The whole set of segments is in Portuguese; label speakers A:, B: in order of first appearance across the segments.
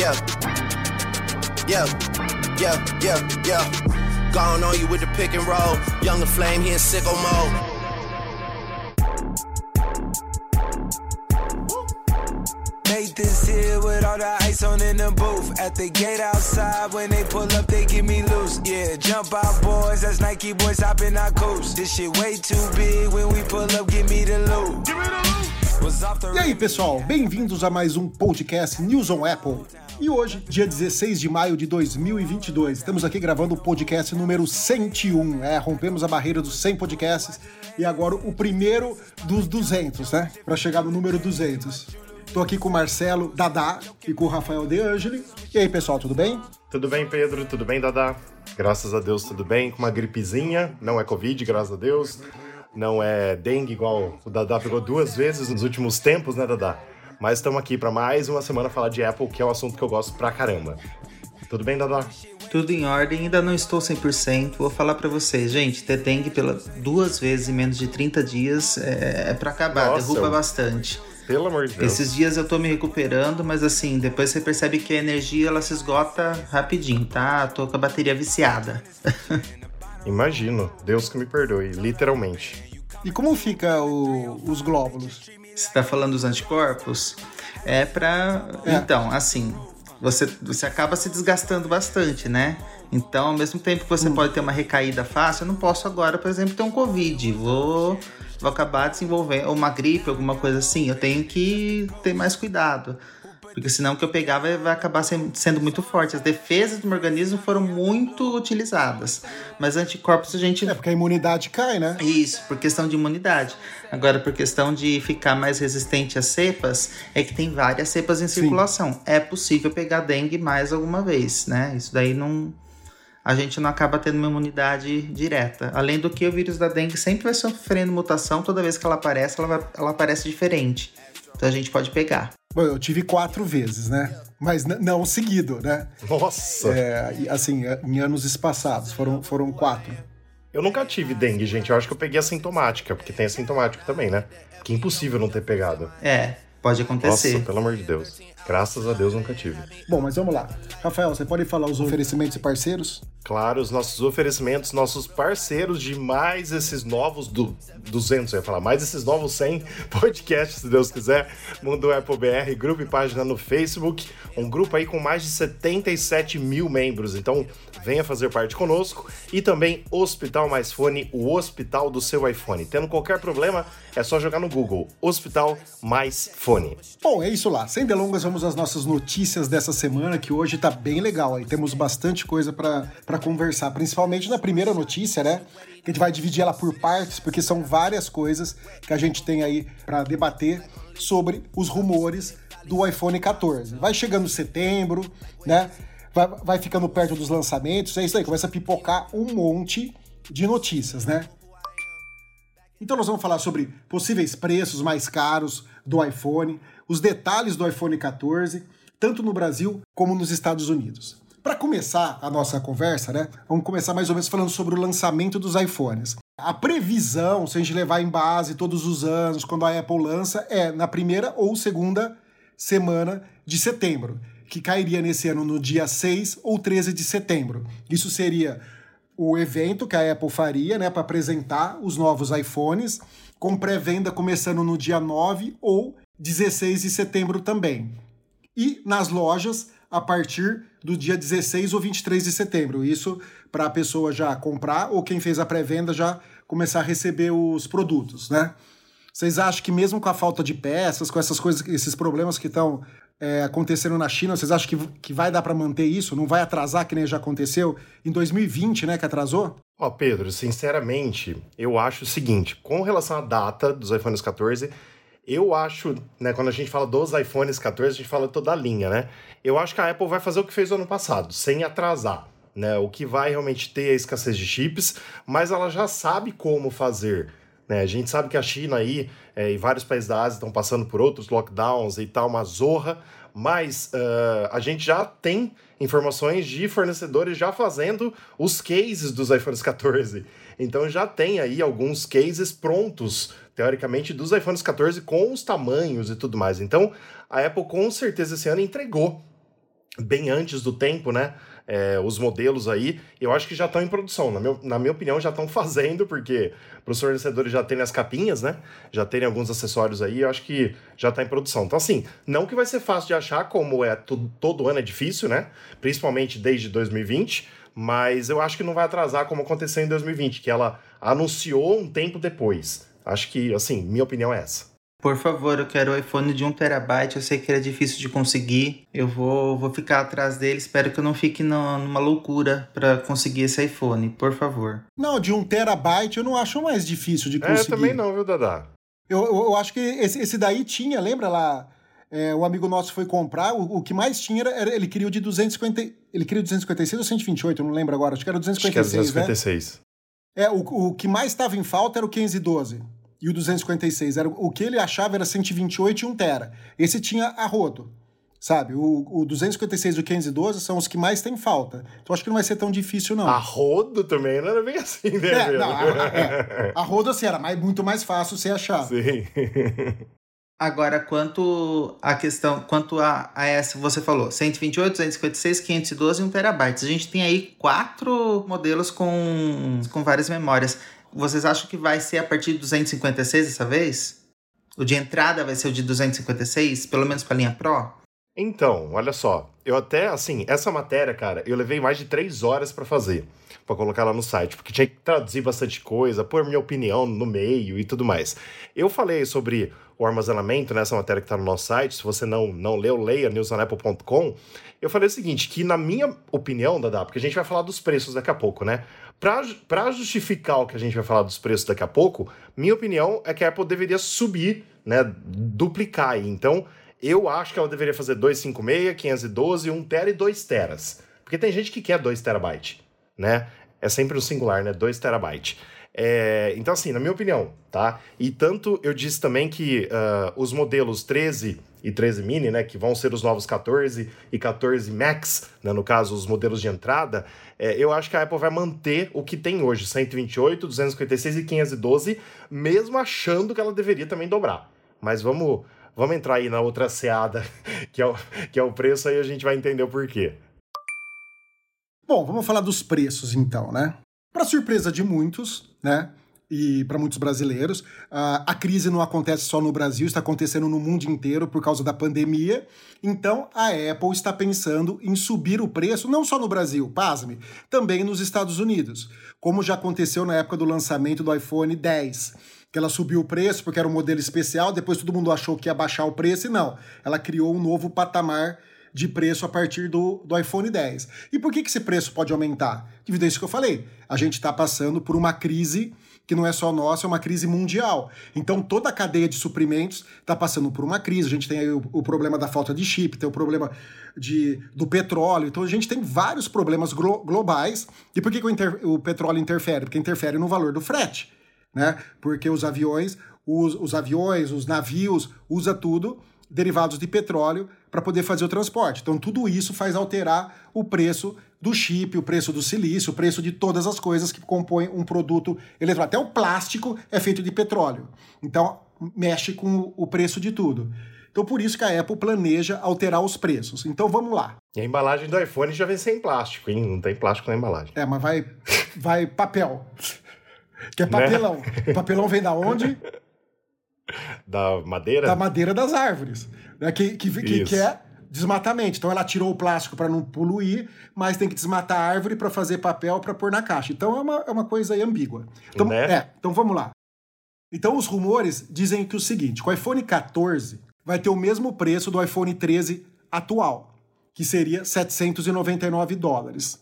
A: Yeah. Yeah. Yeah. Yeah. Yeah. Gone on you with the pick and roll. Younger flame, he in sicko mode.
B: Made this here with all the ice on in the booth. At the gate outside, when they pull up, they give me loose. Yeah, jump out, boys. That's Nike boys hopping our coops. This shit way too big. When we pull up, give me the loot. give me the loot.
C: E aí, pessoal, bem-vindos a mais um podcast News on Apple. E hoje, dia 16 de maio de 2022, estamos aqui gravando o podcast número 101. É, rompemos a barreira dos 100 podcasts e agora o primeiro dos 200, né? Para chegar no número 200. Tô aqui com o Marcelo Dadá e com o Rafael De Angeli. E aí, pessoal, tudo bem?
D: Tudo bem, Pedro? Tudo bem, Dadá? Graças a Deus, tudo bem. Com uma gripezinha, não é Covid, graças a Deus. Não é dengue, igual o Dadá pegou duas vezes nos últimos tempos, né, Dadá? Mas estamos aqui para mais uma semana falar de Apple, que é um assunto que eu gosto pra caramba. Tudo bem, Dadá?
E: Tudo em ordem, ainda não estou 100%. Vou falar para vocês, gente, ter dengue pela duas vezes em menos de 30 dias é, é para acabar,
D: Nossa,
E: derruba bastante.
D: Pelo amor de Deus.
E: Esses dias eu tô me recuperando, mas assim, depois você percebe que a energia ela se esgota rapidinho, tá? Tô com a bateria viciada.
D: Imagino. Deus que me perdoe, literalmente.
C: E como fica o- os glóbulos?
E: Você tá falando dos anticorpos? É pra.
C: É.
E: Então, assim, você, você acaba se desgastando bastante, né? Então, ao mesmo tempo que você
C: Hum.
E: pode ter uma recaída fácil, eu não posso agora, por exemplo, ter um Covid. Vou, vou acabar desenvolvendo ou uma gripe, alguma coisa assim. Eu tenho que ter mais cuidado. Porque senão o que eu pegar vai, vai acabar sendo muito forte. As defesas do meu organismo foram muito utilizadas. Mas anticorpos a gente
C: É porque a imunidade cai, né?
E: isso, por questão de imunidade. Agora, por questão de ficar mais resistente às cepas, é que tem várias cepas em circulação. É possível pegar dengue mais alguma vez, né? Isso daí não. A gente não acaba tendo uma imunidade direta. Além do que, o vírus da dengue sempre vai sofrendo mutação. Toda vez que ela aparece, ela, vai- ela aparece diferente. Então a gente pode pegar.
C: Bom, eu tive quatro vezes, né? Mas não seguido, né?
D: Nossa!
C: É, assim, em anos espaçados, foram, foram quatro.
D: Eu nunca tive dengue, gente. Eu acho que eu peguei assintomática, porque tem assintomático também, né? Que é impossível não ter pegado.
E: É, pode acontecer.
D: Nossa, pelo amor de Deus. Graças a Deus nunca tive.
C: Bom, mas vamos lá. Rafael, você pode falar os oferecimentos e parceiros?
D: Claro, os nossos oferecimentos, nossos parceiros de mais esses novos do 200, eu ia falar, mais esses novos 100 podcasts, se Deus quiser. Mundo Apple BR, grupo e página no Facebook. Um grupo aí com mais de 77 mil membros. Então, venha fazer parte conosco. E também Hospital Mais Fone, o hospital do seu iPhone. Tendo qualquer problema, é só jogar no Google Hospital Mais Fone.
C: Bom, é isso lá. Sem delongas, vamos às nossas notícias dessa semana, que hoje tá bem legal. Aí temos bastante coisa para conversar, principalmente na primeira notícia, né? Que a gente vai dividir ela por partes, porque são várias coisas que a gente tem aí para debater sobre os rumores do iPhone 14. Vai chegando setembro, né? Vai, vai ficando perto dos lançamentos, é isso aí, começa a pipocar um monte de notícias, né? Então nós vamos falar sobre possíveis preços mais caros do iPhone, os detalhes do iPhone 14, tanto no Brasil como nos Estados Unidos. Para começar a nossa conversa, né? Vamos começar mais ou menos falando sobre o lançamento dos iPhones. A previsão, se a gente levar em base todos os anos, quando a Apple lança, é na primeira ou segunda semana de setembro, que cairia nesse ano no dia 6 ou 13 de setembro. Isso seria o evento que a Apple faria, né, para apresentar os novos iPhones, com pré-venda começando no dia 9 ou 16 de setembro também. E nas lojas a partir do dia 16 ou 23 de setembro. Isso para a pessoa já comprar ou quem fez a pré-venda já começar a receber os produtos, né? Vocês acham que mesmo com a falta de peças, com essas coisas, esses problemas que estão é, acontecendo na China, vocês acham que, que vai dar para manter isso? Não vai atrasar que nem já aconteceu em 2020, né, que atrasou?
D: Ó, Pedro, sinceramente, eu acho o seguinte, com relação à data dos iPhones 14, eu acho, né, quando a gente fala dos iPhones 14, a gente fala toda a linha, né? Eu acho que a Apple vai fazer o que fez no ano passado, sem atrasar, né? O que vai realmente ter a escassez de chips, mas ela já sabe como fazer. Né? A gente sabe que a China aí é, e vários países da Ásia estão passando por outros lockdowns e tal, uma zorra, mas uh, a gente já tem informações de fornecedores já fazendo os cases dos iPhones 14. Então já tem aí alguns cases prontos, teoricamente, dos iPhones 14 com os tamanhos e tudo mais. Então a Apple com certeza esse ano entregou bem antes do tempo, né? É, os modelos aí, eu acho que já estão em produção. Na, meu, na minha opinião, já estão fazendo, porque para os fornecedores já terem as capinhas, né? Já terem alguns acessórios aí, eu acho que já está em produção. Então, assim, não que vai ser fácil de achar, como é todo ano é difícil, né? Principalmente desde 2020, mas eu acho que não vai atrasar como aconteceu em 2020, que ela anunciou um tempo depois. Acho que, assim, minha opinião é essa.
E: Por favor, eu quero o iPhone de 1 terabyte. Eu sei que era difícil de conseguir. Eu vou, vou ficar atrás dele. Espero que eu não fique no, numa loucura para conseguir esse iPhone. Por favor.
C: Não, de 1 terabyte eu não acho mais difícil de
D: É,
C: conseguir.
D: também não, viu, Dadá?
C: Eu, eu, eu acho que esse, esse daí tinha, lembra lá? É, um amigo nosso foi comprar, o, o que mais tinha era, era- ele queria o de 250, ele queria o 256 ou 128, eu não lembro agora, acho que era o
D: Acho que é
C: 256, né?
D: 256.
C: É, o, o que mais estava em falta era o 512 e o 256, era, o que ele achava era 128 e 1 tera. Esse tinha a rodo, sabe? O, o 256 e o 512 são os que mais tem falta. Então acho que não vai ser tão difícil não.
D: A rodo também não era bem assim, né?
C: É, não, a, a- é. A rodo assim, era mais, muito mais fácil você achar.
D: Sim.
E: Agora, quanto a questão, quanto a, a essa você falou, 128, 256, 512 e 1 terabyte. A gente tem aí quatro modelos com, com várias memórias. Vocês acham que vai ser a partir de 256 dessa vez? O de entrada vai ser o de 256, pelo menos para a linha Pro?
D: Então, olha só. Eu até, assim, essa matéria, cara, eu levei mais de três horas pra fazer. Pra colocar lá no site. Porque tinha que traduzir bastante coisa, pôr minha opinião no meio e tudo mais. Eu falei sobre o armazenamento nessa matéria que tá no nosso site. Se você não, não leu, leia newsonapple.com. Eu falei o seguinte, que na minha opinião, Dada, porque a gente vai falar dos preços daqui a pouco, né? Pra justificar o que a gente vai falar dos preços daqui a pouco, minha opinião é que a Apple deveria subir, né? Duplicar aí. Então, eu acho que ela deveria fazer 256, 512, 1 tera e 2 teras. Porque tem gente que quer 2 terabyte, né? É sempre o singular, né? 2 terabyte. É, então, assim, na minha opinião, tá? E tanto eu disse também que ah, os modelos 13 e 13 mini, né? Que vão ser os novos 14 e 14 Max, né, no caso, os modelos de entrada, é, eu acho que a Apple vai manter o que tem hoje, 128, 256 e 512, mesmo achando que ela deveria também dobrar. Mas vamos, vamos entrar aí na outra seada, que é, o, que é o preço, aí a gente vai entender o porquê.
C: Bom, vamos falar dos preços então, né? Para surpresa de muitos, né? E para muitos brasileiros, a crise não acontece só no Brasil, está acontecendo no mundo inteiro por causa da pandemia. Então, a Apple está pensando em subir o preço, não só no Brasil, pasme, também nos Estados Unidos, como já aconteceu na época do lançamento do iPhone 10 que ela subiu o preço porque era um modelo especial, depois todo mundo achou que ia baixar o preço e não. Ela criou um novo patamar de preço a partir do, do iPhone 10. E por que, que esse preço pode aumentar? Devido a isso que eu falei. A gente está passando por uma crise que não é só nossa, é uma crise mundial. Então toda a cadeia de suprimentos está passando por uma crise. A gente tem aí o, o problema da falta de chip, tem o problema de, do petróleo. Então a gente tem vários problemas glo- globais. E por que, que o, inter- o petróleo interfere? Porque interfere no valor do frete né? Porque os aviões, os, os aviões, os navios, usa tudo derivados de petróleo para poder fazer o transporte. Então tudo isso faz alterar o preço do chip, o preço do silício, o preço de todas as coisas que compõem um produto eletrônico. Até o plástico é feito de petróleo. Então mexe com o- preço de tudo. Então por isso que a Apple planeja alterar os preços. Então vamos lá.
D: E a embalagem do iPhone já vem sem plástico, hein? Não tem plástico na embalagem.
C: É, mas vai vai papel. Que é papelão. O papelão vem da onde?
D: Da madeira?
C: da madeira das árvores, né? que, que, que, que é desmatamento. Então ela tirou o plástico para não poluir, mas tem que desmatar a árvore para fazer papel para pôr na caixa. Então é uma, é uma coisa aí ambígua. Então,
D: Né?
C: é, então vamos lá. Então os rumores dizem que o seguinte, o iPhone 14 vai ter o mesmo preço do iPhone 13 atual, que seria 799 dólares.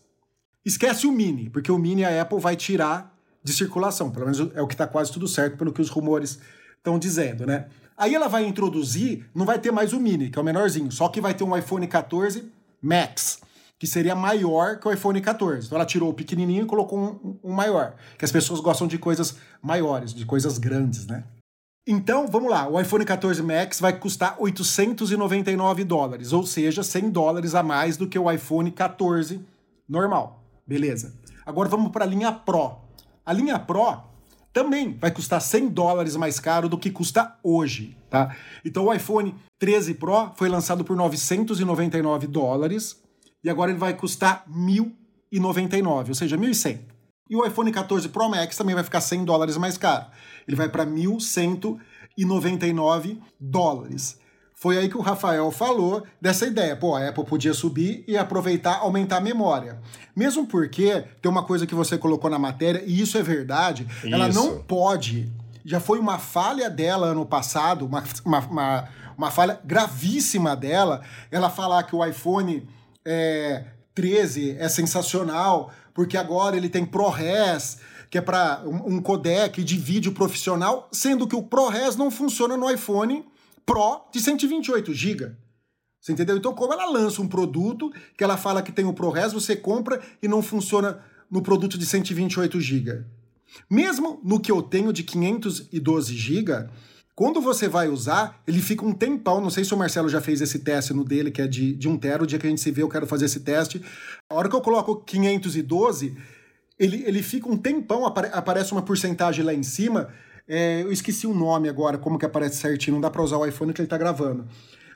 C: Esquece o Mini, porque o Mini a Apple vai tirar de circulação. Pelo menos é o que está quase tudo certo pelo que os rumores estão dizendo, né? Aí ela vai introduzir, não vai ter mais o Mini, que é o menorzinho, só que vai ter um iPhone 14 Max, que seria maior que o iPhone 14. Então ela tirou o pequenininho e colocou um, um maior, que as pessoas gostam de coisas maiores, de coisas grandes, né? Então, vamos lá, o iPhone 14 Max vai custar 899 dólares, ou seja, 100 dólares a mais do que o iPhone 14 normal. Beleza. Agora vamos para a linha Pro. A linha Pro também vai custar 100 dólares mais caro do que custa hoje, tá? Então o iPhone 13 Pro foi lançado por 999 dólares e agora ele vai custar 1.099, ou seja, 1.100. E o iPhone 14 Pro Max também vai ficar 100 dólares mais caro. Ele vai para 1.199 dólares. Foi aí que o Rafael falou dessa ideia. Pô, a Apple podia subir e aproveitar, aumentar a memória. Mesmo porque tem uma coisa que você colocou na matéria, e isso é verdade, isso. ela não pode. Já foi uma falha dela ano passado, uma, uma, uma, uma falha gravíssima dela, ela falar que o iPhone é, 13 é sensacional, porque agora ele tem ProRes, que é para um, um codec de vídeo profissional, sendo que o ProRes não funciona no iPhone Pro de 128 GB. Você entendeu? Então, como ela lança um produto que ela fala que tem o ProRes, você compra e não funciona no produto de 128 GB. Mesmo no que eu tenho de 512 GB, quando você vai usar, ele fica um tempão. Não sei se o Marcelo já fez esse teste no dele, que é de, de 1 tera. O dia que a gente se vê, eu quero fazer esse teste. A hora que eu coloco 512, ele, ele fica um tempão, apare, aparece uma porcentagem lá em cima é, eu esqueci o nome agora, como que aparece certinho, não dá para usar o iPhone que ele tá gravando.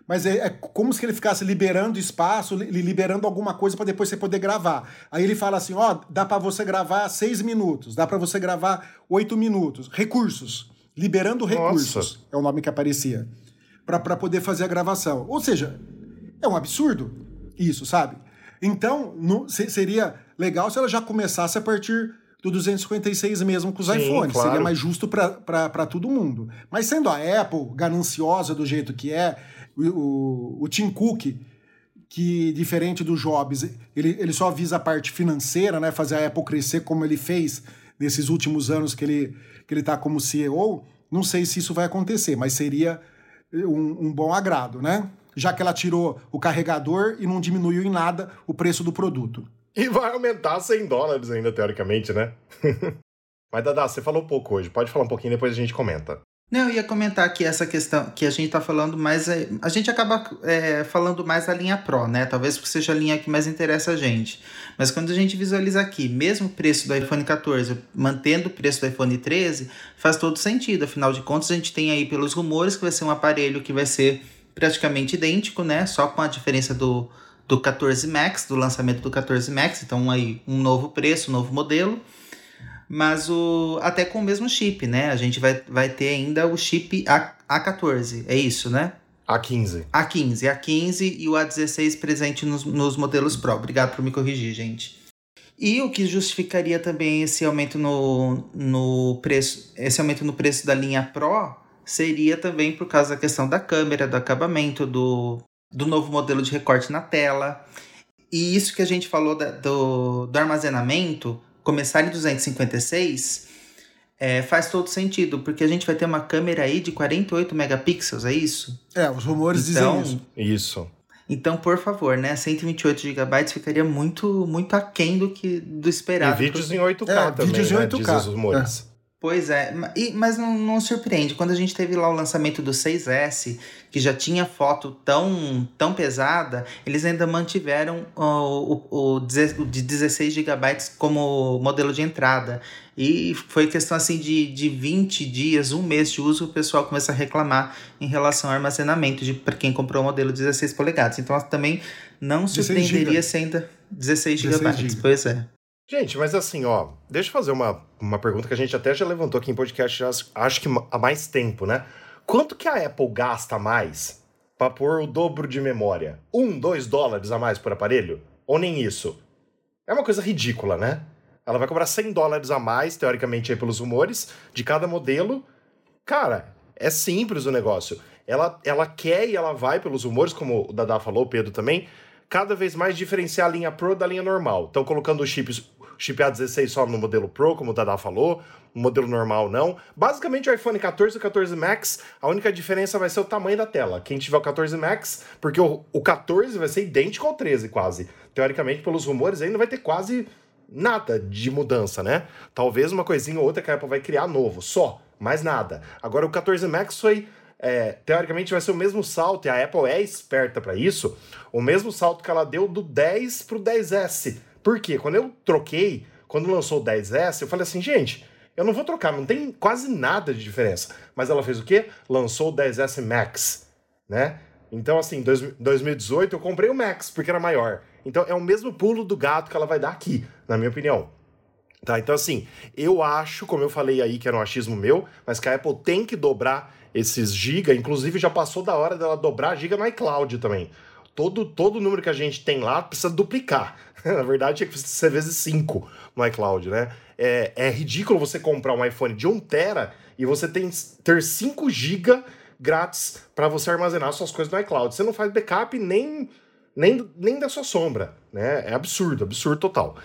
C: Mas é, é, como se ele ficasse liberando espaço, li, liberando alguma coisa para depois você poder gravar. Aí ele fala assim: ó, dá para você gravar seis minutos, dá para você gravar oito minutos. Recursos. Liberando recursos Nossa. é o nome que aparecia. para poder fazer a gravação. Ou seja, é um absurdo isso, sabe? Então, no, seria legal se ela já começasse a partir do 256 mesmo com os Sim, iPhones. Claro. Seria mais justo para todo mundo. Mas sendo a Apple gananciosa do jeito que é, o, o, o Tim Cook, que diferente do Jobs, ele, ele só visa a parte financeira, né? Fazer a Apple crescer como ele fez nesses últimos anos que ele que ele está como CEO. Não sei se isso vai acontecer, mas seria um, um bom agrado, né? Já que ela tirou o carregador e não diminuiu em nada o preço do produto.
D: E vai aumentar 100 dólares ainda, teoricamente, né? Mas, Dada, você falou pouco hoje. Pode falar um pouquinho, depois a gente comenta.
E: Não, eu ia comentar aqui essa questão que a gente tá falando mais. É, a gente acaba é, falando mais da linha Pro, né? Talvez porque seja a linha que mais interessa a gente. Mas quando a gente visualiza aqui, mesmo o preço do iPhone 14 mantendo o preço do iPhone 13, faz todo sentido. Afinal de contas, a gente tem aí pelos rumores que vai ser um aparelho que vai ser praticamente idêntico, né? Só com a diferença do, do 14 Max, do lançamento do 14 Max, então aí um novo preço, um novo modelo, mas o até com o mesmo chip, né? A gente vai, vai ter ainda o chip A, A14, é isso, né?
D: A15.
E: A15, A15 e o A16 presente nos, nos modelos Pro. Obrigado por me corrigir, gente. E o que justificaria também esse aumento no, no preço, esse aumento no preço da linha Pro seria também por causa da questão da câmera, do acabamento, do, do novo modelo de recorte na tela. E isso que a gente falou da, do, do armazenamento, começar em 256, é, faz todo sentido, porque a gente vai ter uma câmera aí de 48 megapixels, é isso?
C: É, os rumores então, dizem
D: isso. Isso.
E: Então, por favor, né? 128 GB ficaria muito, muito aquém do que do esperado.
D: E vídeos em 8K é, também, vídeos em 8K. Né? Diz os rumores.
E: É. Pois é, mas não, não, surpreende. Quando a gente teve lá o lançamento do 6S, que já tinha foto tão, tão pesada, eles ainda mantiveram o, o, o de 16 GB como modelo de entrada. E foi questão assim de, de 20 dias, um mês de uso, o pessoal começa a reclamar em relação ao armazenamento para quem comprou o modelo 16 polegadas. Então também não surpreenderia se ainda 16 GB. Pois é.
D: Gente, mas assim, ó, deixa eu fazer uma, uma pergunta que a gente até já levantou aqui em podcast, já, acho que há mais tempo, né? Quanto que a Apple gasta mais para pôr o dobro de memória? Um, dois dólares a mais por aparelho? Ou nem isso? É uma coisa ridícula, né? Ela vai cobrar 100 dólares a mais, teoricamente, aí pelos rumores, de cada modelo. Cara, é simples o negócio. Ela, ela quer e ela vai pelos rumores, como o Dada falou, o Pedro também, cada vez mais diferenciar a linha Pro da linha normal. Estão colocando chips chip A16 só no modelo Pro, como o Dada falou, o modelo normal não. Basicamente, o iPhone 14 e o 14 Max, a única diferença vai ser o tamanho da tela. Quem tiver o 14 Max, porque o, o 14 vai ser idêntico ao 13 quase. Teoricamente, pelos rumores, ainda vai ter quase nada de mudança, né? Talvez uma coisinha ou outra que a Apple vai criar novo, só, mais nada. Agora o 14 Max foi é, teoricamente vai ser o mesmo salto, e a Apple é esperta para isso, o mesmo salto que ela deu do 10 pro 10S. Por quê? Quando eu troquei, quando lançou o 10S, eu falei assim, gente, Eu não vou trocar, não tem quase nada de diferença. Mas ela fez o quê? Lançou o 10S Max, né? Então, assim, em 2018 eu comprei o Max, porque era maior. Então é o mesmo pulo do gato que ela vai dar aqui, na minha opinião. Tá, então assim, eu acho, como eu falei aí, que era um achismo meu, mas que a Apple tem que dobrar esses giga, inclusive já passou da hora dela dobrar giga no iCloud também. Todo, todo número que a gente tem lá precisa duplicar. Na verdade, tinha que ser vezes 5 no iCloud, né? É, é ridículo você comprar um iPhone de 1 tera e você tem, ter 5 GB grátis para você armazenar suas coisas no iCloud. Você não faz backup nem, nem, nem da sua sombra, né? É absurdo, absurdo total.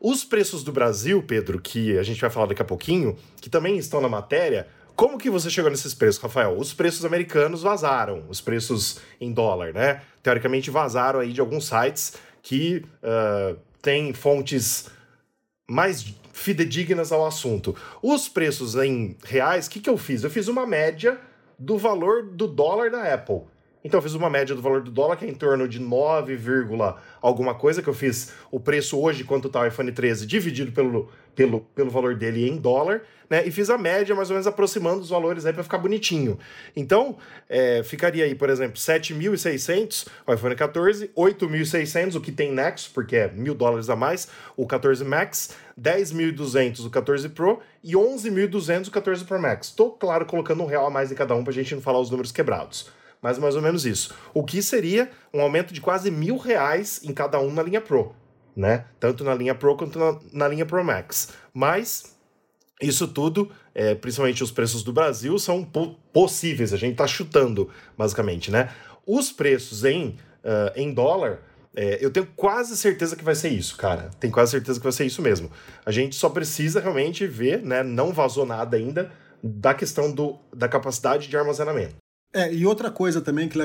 D: Os preços do Brasil, Pedro, que a gente vai falar daqui a pouquinho, que também estão na matéria, como que você chegou nesses preços, Rafael? Os preços americanos vazaram, os preços em dólar, né? Teoricamente vazaram aí de alguns sites que uh, têm fontes mais fidedignas ao assunto. Os preços em reais, o que, que eu fiz? Eu fiz uma média do valor do dólar da Apple. Então eu fiz uma média do valor do dólar, que é em torno de 9, alguma coisa, que eu fiz o preço hoje, quanto está o iPhone 13, dividido pelo, pelo, pelo valor dele em dólar, né? E fiz a média, mais ou menos aproximando os valores aí para ficar bonitinho. Então, é, ficaria aí, por exemplo, 7.600 o iPhone 14, 8.600 o que tem Nexus, porque é mil dólares a mais, o 14 Max, 10.200 o 14 Pro e 11.200 o 14 Pro Max. Estou, claro, colocando um real a mais em cada um para a gente não falar os números quebrados mas mais ou menos isso. O que seria um aumento de quase mil reais em cada um na linha Pro, né? Tanto na linha Pro quanto na, na linha Pro Max. Mas isso tudo, é, principalmente os preços do Brasil, são po possíveis, a gente está chutando, basicamente, né? Os preços em, uh, em dólar, é, eu tenho quase certeza que vai ser isso, cara. Tenho quase certeza que vai ser isso mesmo. A gente só precisa realmente ver, né? Não vazou nada ainda da questão do, da capacidade de armazenamento.
C: É, e outra coisa também que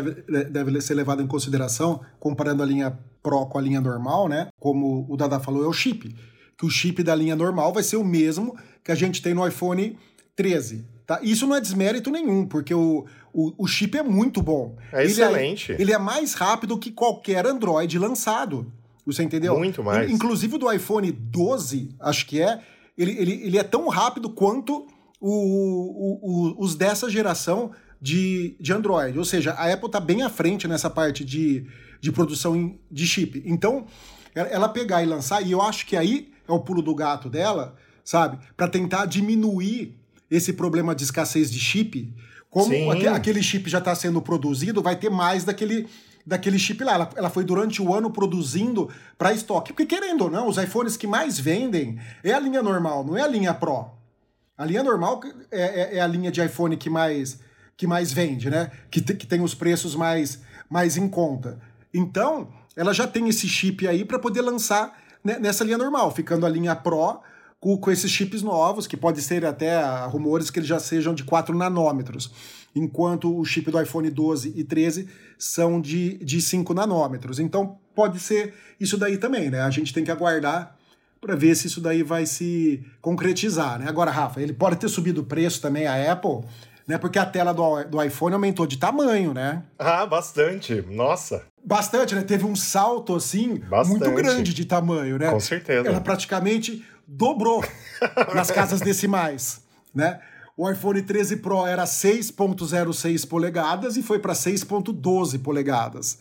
C: deve ser levada em consideração, comparando a linha Pro com a linha normal, né? Como o Dada falou, é o chip. Que o chip da linha normal vai ser o mesmo que a gente tem no iPhone 13. Tá? Isso não é desmérito nenhum, porque o, o, o chip é muito bom.
D: É ele excelente.
C: É, ele é mais rápido que qualquer Android lançado. Você entendeu?
D: Muito mais.
C: Inclusive o do iPhone 12, acho que é, ele, ele, ele é tão rápido quanto o, o, o, os dessa geração de, de Android. Ou seja, a Apple está bem à frente nessa parte de, de produção de chip. Então, ela pegar e lançar, e eu acho que aí é o pulo do gato dela, sabe? Para tentar diminuir esse problema de escassez de chip. Como aquele chip já está sendo produzido, vai ter mais daquele daquele chip lá. Ela, ela foi durante o ano produzindo para estoque. Porque, querendo ou não, os iPhones que mais vendem é a linha normal, não é a linha Pro. A linha normal é, é, é a linha de iPhone que mais que mais vende, né? Que, que tem os preços mais, mais em conta. Então, ela já tem esse chip aí para poder lançar né, nessa linha normal, ficando a linha Pro com, com, esses chips novos, que pode ser até rumores que eles já sejam de 4 nanômetros, enquanto o chip do iPhone 12 e 13 são de, de 5 nanômetros. Então, pode ser isso daí também, né? A gente tem que aguardar para ver se isso daí vai se concretizar, né? Agora, Rafa, ele pode ter subido o preço também, a Apple, né? Porque a tela do, do iPhone aumentou de tamanho, né?
D: Ah, bastante. Nossa.
C: Bastante, né? Teve um salto, assim, bastante. muito grande de tamanho, né?
D: Com certeza.
C: Ela praticamente dobrou nas casas decimais, né? O iPhone 13 Pro era 6.06 polegadas e foi para 6.12 polegadas.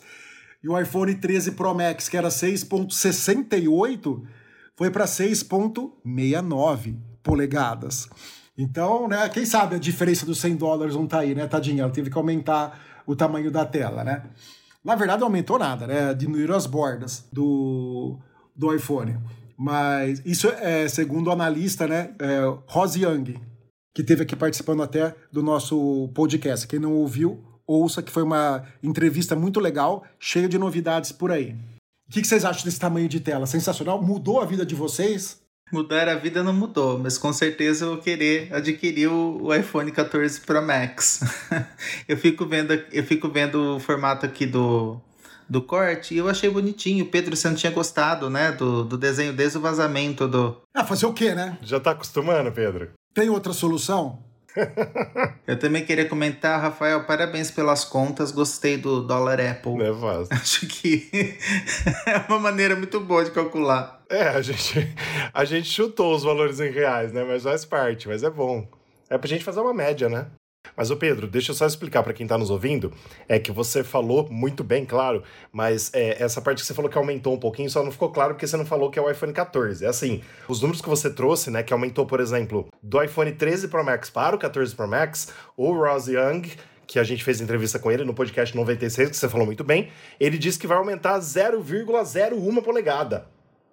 C: E o iPhone 13 Pro Max, que era 6.68, foi para 6.69 polegadas. Então, né, quem sabe a diferença dos 100 dólares não tá aí, né, tadinha? Ela teve que aumentar o tamanho da tela, né? Na verdade, não aumentou nada, né? Diminuíram as bordas do, do iPhone. Mas isso é segundo o analista, né, é, Rose Young, que teve aqui participando até do nosso podcast. Quem não ouviu, ouça que foi uma entrevista muito legal, cheia de novidades por aí. O que, que vocês acham desse tamanho de tela? Sensacional? Mudou a vida de vocês?
E: Mudar a vida não mudou, mas com certeza eu vou querer adquirir o, iPhone 14 Pro Max. eu fico vendo, eu fico vendo o formato aqui do, do corte e eu achei bonitinho. Pedro, você não tinha gostado, né, do, do desenho desde o vazamento do.
C: Ah, fazer o quê, né?
D: Já tá acostumando, Pedro?
C: Tem outra solução?
E: Eu também queria comentar, Rafael, parabéns pelas contas, gostei do dólar Apple.
D: É fácil.
E: Acho que é uma maneira muito boa de calcular.
D: É, a gente, a gente chutou os valores em reais, né? Mas faz parte, mas é bom. É pra gente fazer uma média, né? Mas, o Pedro, deixa eu só explicar para quem está nos ouvindo, é que você falou muito bem, claro, mas é, essa parte que você falou que aumentou um pouquinho só não ficou claro porque você não falou que é o iPhone 14. É assim, os números que você trouxe, né, que aumentou, por exemplo, do iPhone 13 Pro Max para o 14 Pro Max, o Ross Young que a gente fez entrevista com ele no podcast 96, que você falou muito bem, ele disse que vai aumentar 0,01 polegada,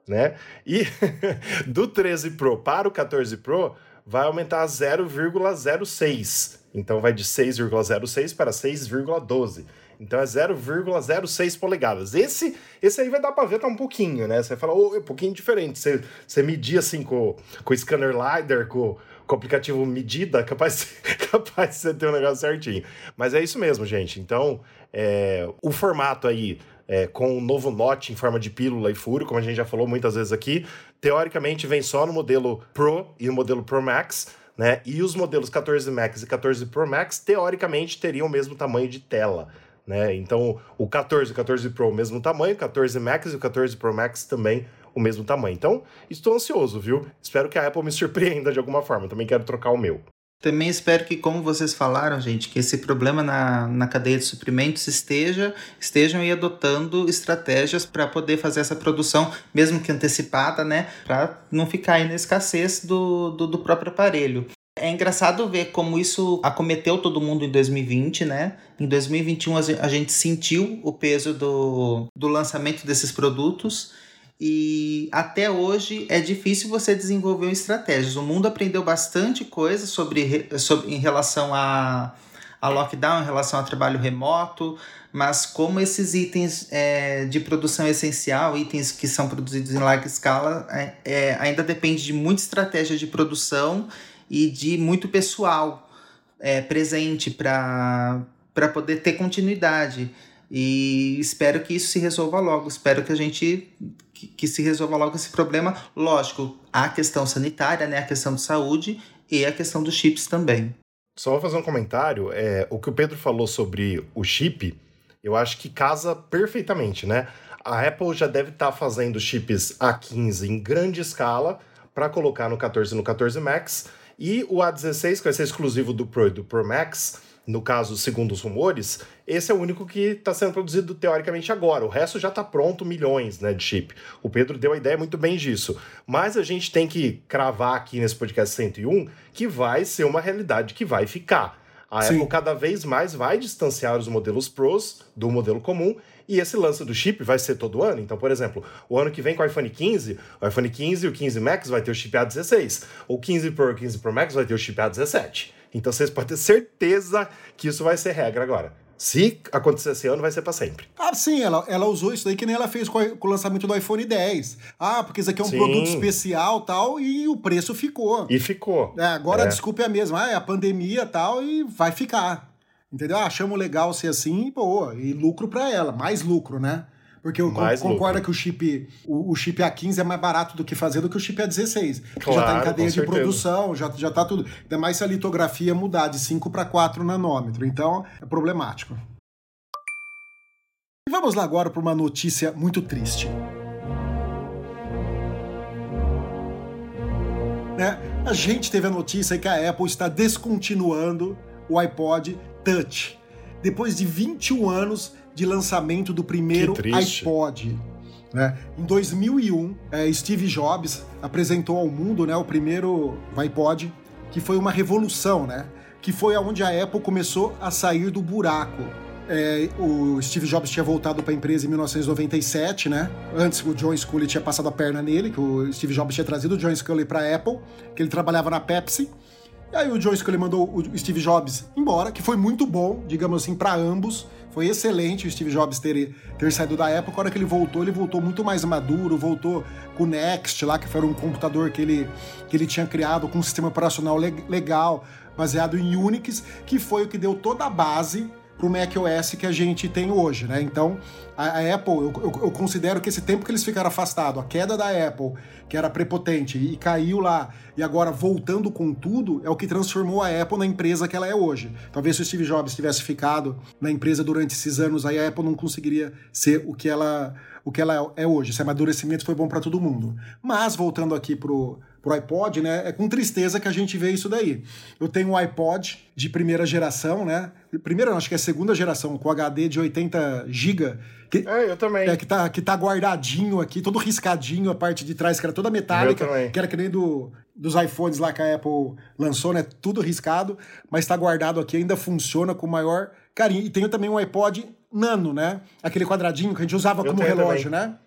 D: né? E do 13 Pro para o 14 Pro vai aumentar 0,06. Então vai de 6,06 para 6,12. Então é 0,06 polegadas. Esse, esse aí vai dar para ver tá um pouquinho, né? Você fala, oh, é um pouquinho diferente. Você, você medir assim com, com o scanner LiDAR, com, com o aplicativo medida, capaz, capaz de você ter um negócio certinho. Mas é isso mesmo, gente. Então, é, o formato aí é, com o novo Note em forma de pílula e furo, como a gente já falou muitas vezes aqui, teoricamente vem só no modelo Pro e no modelo Pro Max, né? E os modelos 14 Max e 14 Pro Max, teoricamente, teriam o mesmo tamanho de tela. Né? Então, o 14 e o 14 Pro, o mesmo tamanho, o 14 Max e o 14 Pro Max também o mesmo tamanho. Então, estou ansioso, viu? Espero que a Apple me surpreenda de alguma forma. Também quero trocar o meu.
E: Também espero que, como vocês falaram, gente, que esse problema na, na cadeia de suprimentos esteja, estejam aí adotando estratégias para poder fazer essa produção, mesmo que antecipada, né? Para não ficar aí na escassez do, do, do próprio aparelho. É engraçado ver como isso acometeu todo mundo em 2020, né? Em 2021 a gente sentiu o peso do, do lançamento desses produtos e até hoje é difícil você desenvolver estratégias. O mundo aprendeu bastante coisa sobre, sobre em relação a, a lockdown, em relação ao trabalho remoto, mas como esses itens é, de produção essencial, itens que são produzidos em larga escala, é, é, ainda depende de muita estratégia de produção e de muito pessoal é, presente para poder ter continuidade. E espero que isso se resolva logo. Espero que a gente que, que, se resolva logo esse problema. Lógico, a questão sanitária, né, a questão de saúde e a questão dos chips também.
D: Só vou fazer um comentário. É, o que o Pedro falou sobre o chip, eu acho que casa perfeitamente, né? A Apple já deve estar tá fazendo chips A15 em grande escala para colocar no 14 e no 14 Max e o A16, que vai ser exclusivo do Pro e do Pro Max, no caso, segundo os rumores, esse é o único que está sendo produzido teoricamente agora. O resto já está pronto, milhões né, de chip. O Pedro deu a ideia muito bem disso. Mas a gente tem que cravar aqui nesse podcast 101 que vai ser uma realidade que vai ficar. A Sim. Apple cada vez mais vai distanciar os modelos Pros do modelo comum e esse lance do chip vai ser todo ano. Então, por exemplo, o ano que vem com o iPhone 15, o iPhone 15 e o 15 Max vai ter o chip A16. O 15 Pro e o 15 Pro Max vai ter o chip A17. Então vocês podem ter certeza que isso vai ser regra agora. Se acontecer esse ano, vai ser para sempre.
C: Ah, sim, ela, ela usou isso daí que nem ela fez com, o lançamento do iPhone 10. Ah, porque isso aqui é um sim. produto especial tal, e o preço ficou.
D: E ficou.
C: É, agora é. a desculpa é a mesma. Ah, é a pandemia tal, e vai ficar. Entendeu? Ah, achamos legal ser assim, boa. E lucro para ela, mais lucro, né? Porque eu mais concordo que o chip, o, o, chip A15 é mais barato do que fazer do que o chip A16. Claro, já tá em cadeia de produção, já, já tá tudo. Ainda mais se a litografia mudar de 5 para 4 nanômetro. Então, é problemático. E vamos lá agora para uma notícia muito triste. Né? A gente teve a notícia que a Apple está descontinuando o iPod Touch. Depois de 21 anos de lançamento do primeiro iPod. Né? Em 2001, é, Steve Jobs apresentou ao mundo né, o primeiro iPod, que foi uma revolução, né? que foi aonde a Apple começou a sair do buraco. É, o Steve Jobs tinha voltado para a empresa em 1997, né? Antes o John Sculley tinha passado a perna nele, que o Steve Jobs tinha trazido o John Sculley para a Apple, que ele trabalhava na Pepsi. E aí o John Sculley mandou o Steve Jobs embora, que foi muito bom, digamos assim, para ambos. Foi excelente o Steve Jobs ter, ter saído da época. A hora que ele voltou, ele voltou muito mais maduro, voltou com o Next lá, que foi um computador que ele, que ele tinha criado com um sistema operacional legal, baseado em Unix, que foi o que deu toda a base para o macOS que a gente tem hoje, né? Então, a, a Apple, eu, eu, eu, considero que esse tempo que eles ficaram afastados, a queda da Apple, que era prepotente e caiu lá, e agora voltando com tudo, é o que transformou a Apple na empresa que ela é hoje. Talvez se o Steve Jobs tivesse ficado na empresa durante esses anos, aí a Apple não conseguiria ser o que ela, o que ela é hoje. Esse amadurecimento foi bom para todo mundo. Mas, voltando aqui pro pro iPod, né? É com tristeza que a gente vê isso daí. Eu tenho um iPod de primeira geração, né? Primeira, acho que é segunda geração, com HD de 80 GB.
D: Que, é, eu também.
C: É, que tá, que tá guardadinho aqui, todo riscadinho, a parte de trás, que era toda metálica, que era que nem do, dos iPhones lá que a Apple lançou, né? Tudo riscado, mas tá guardado aqui, ainda funciona com o maior carinho. E tenho também um iPod Nano, né? Aquele quadradinho que a gente usava eu como relógio, também. né?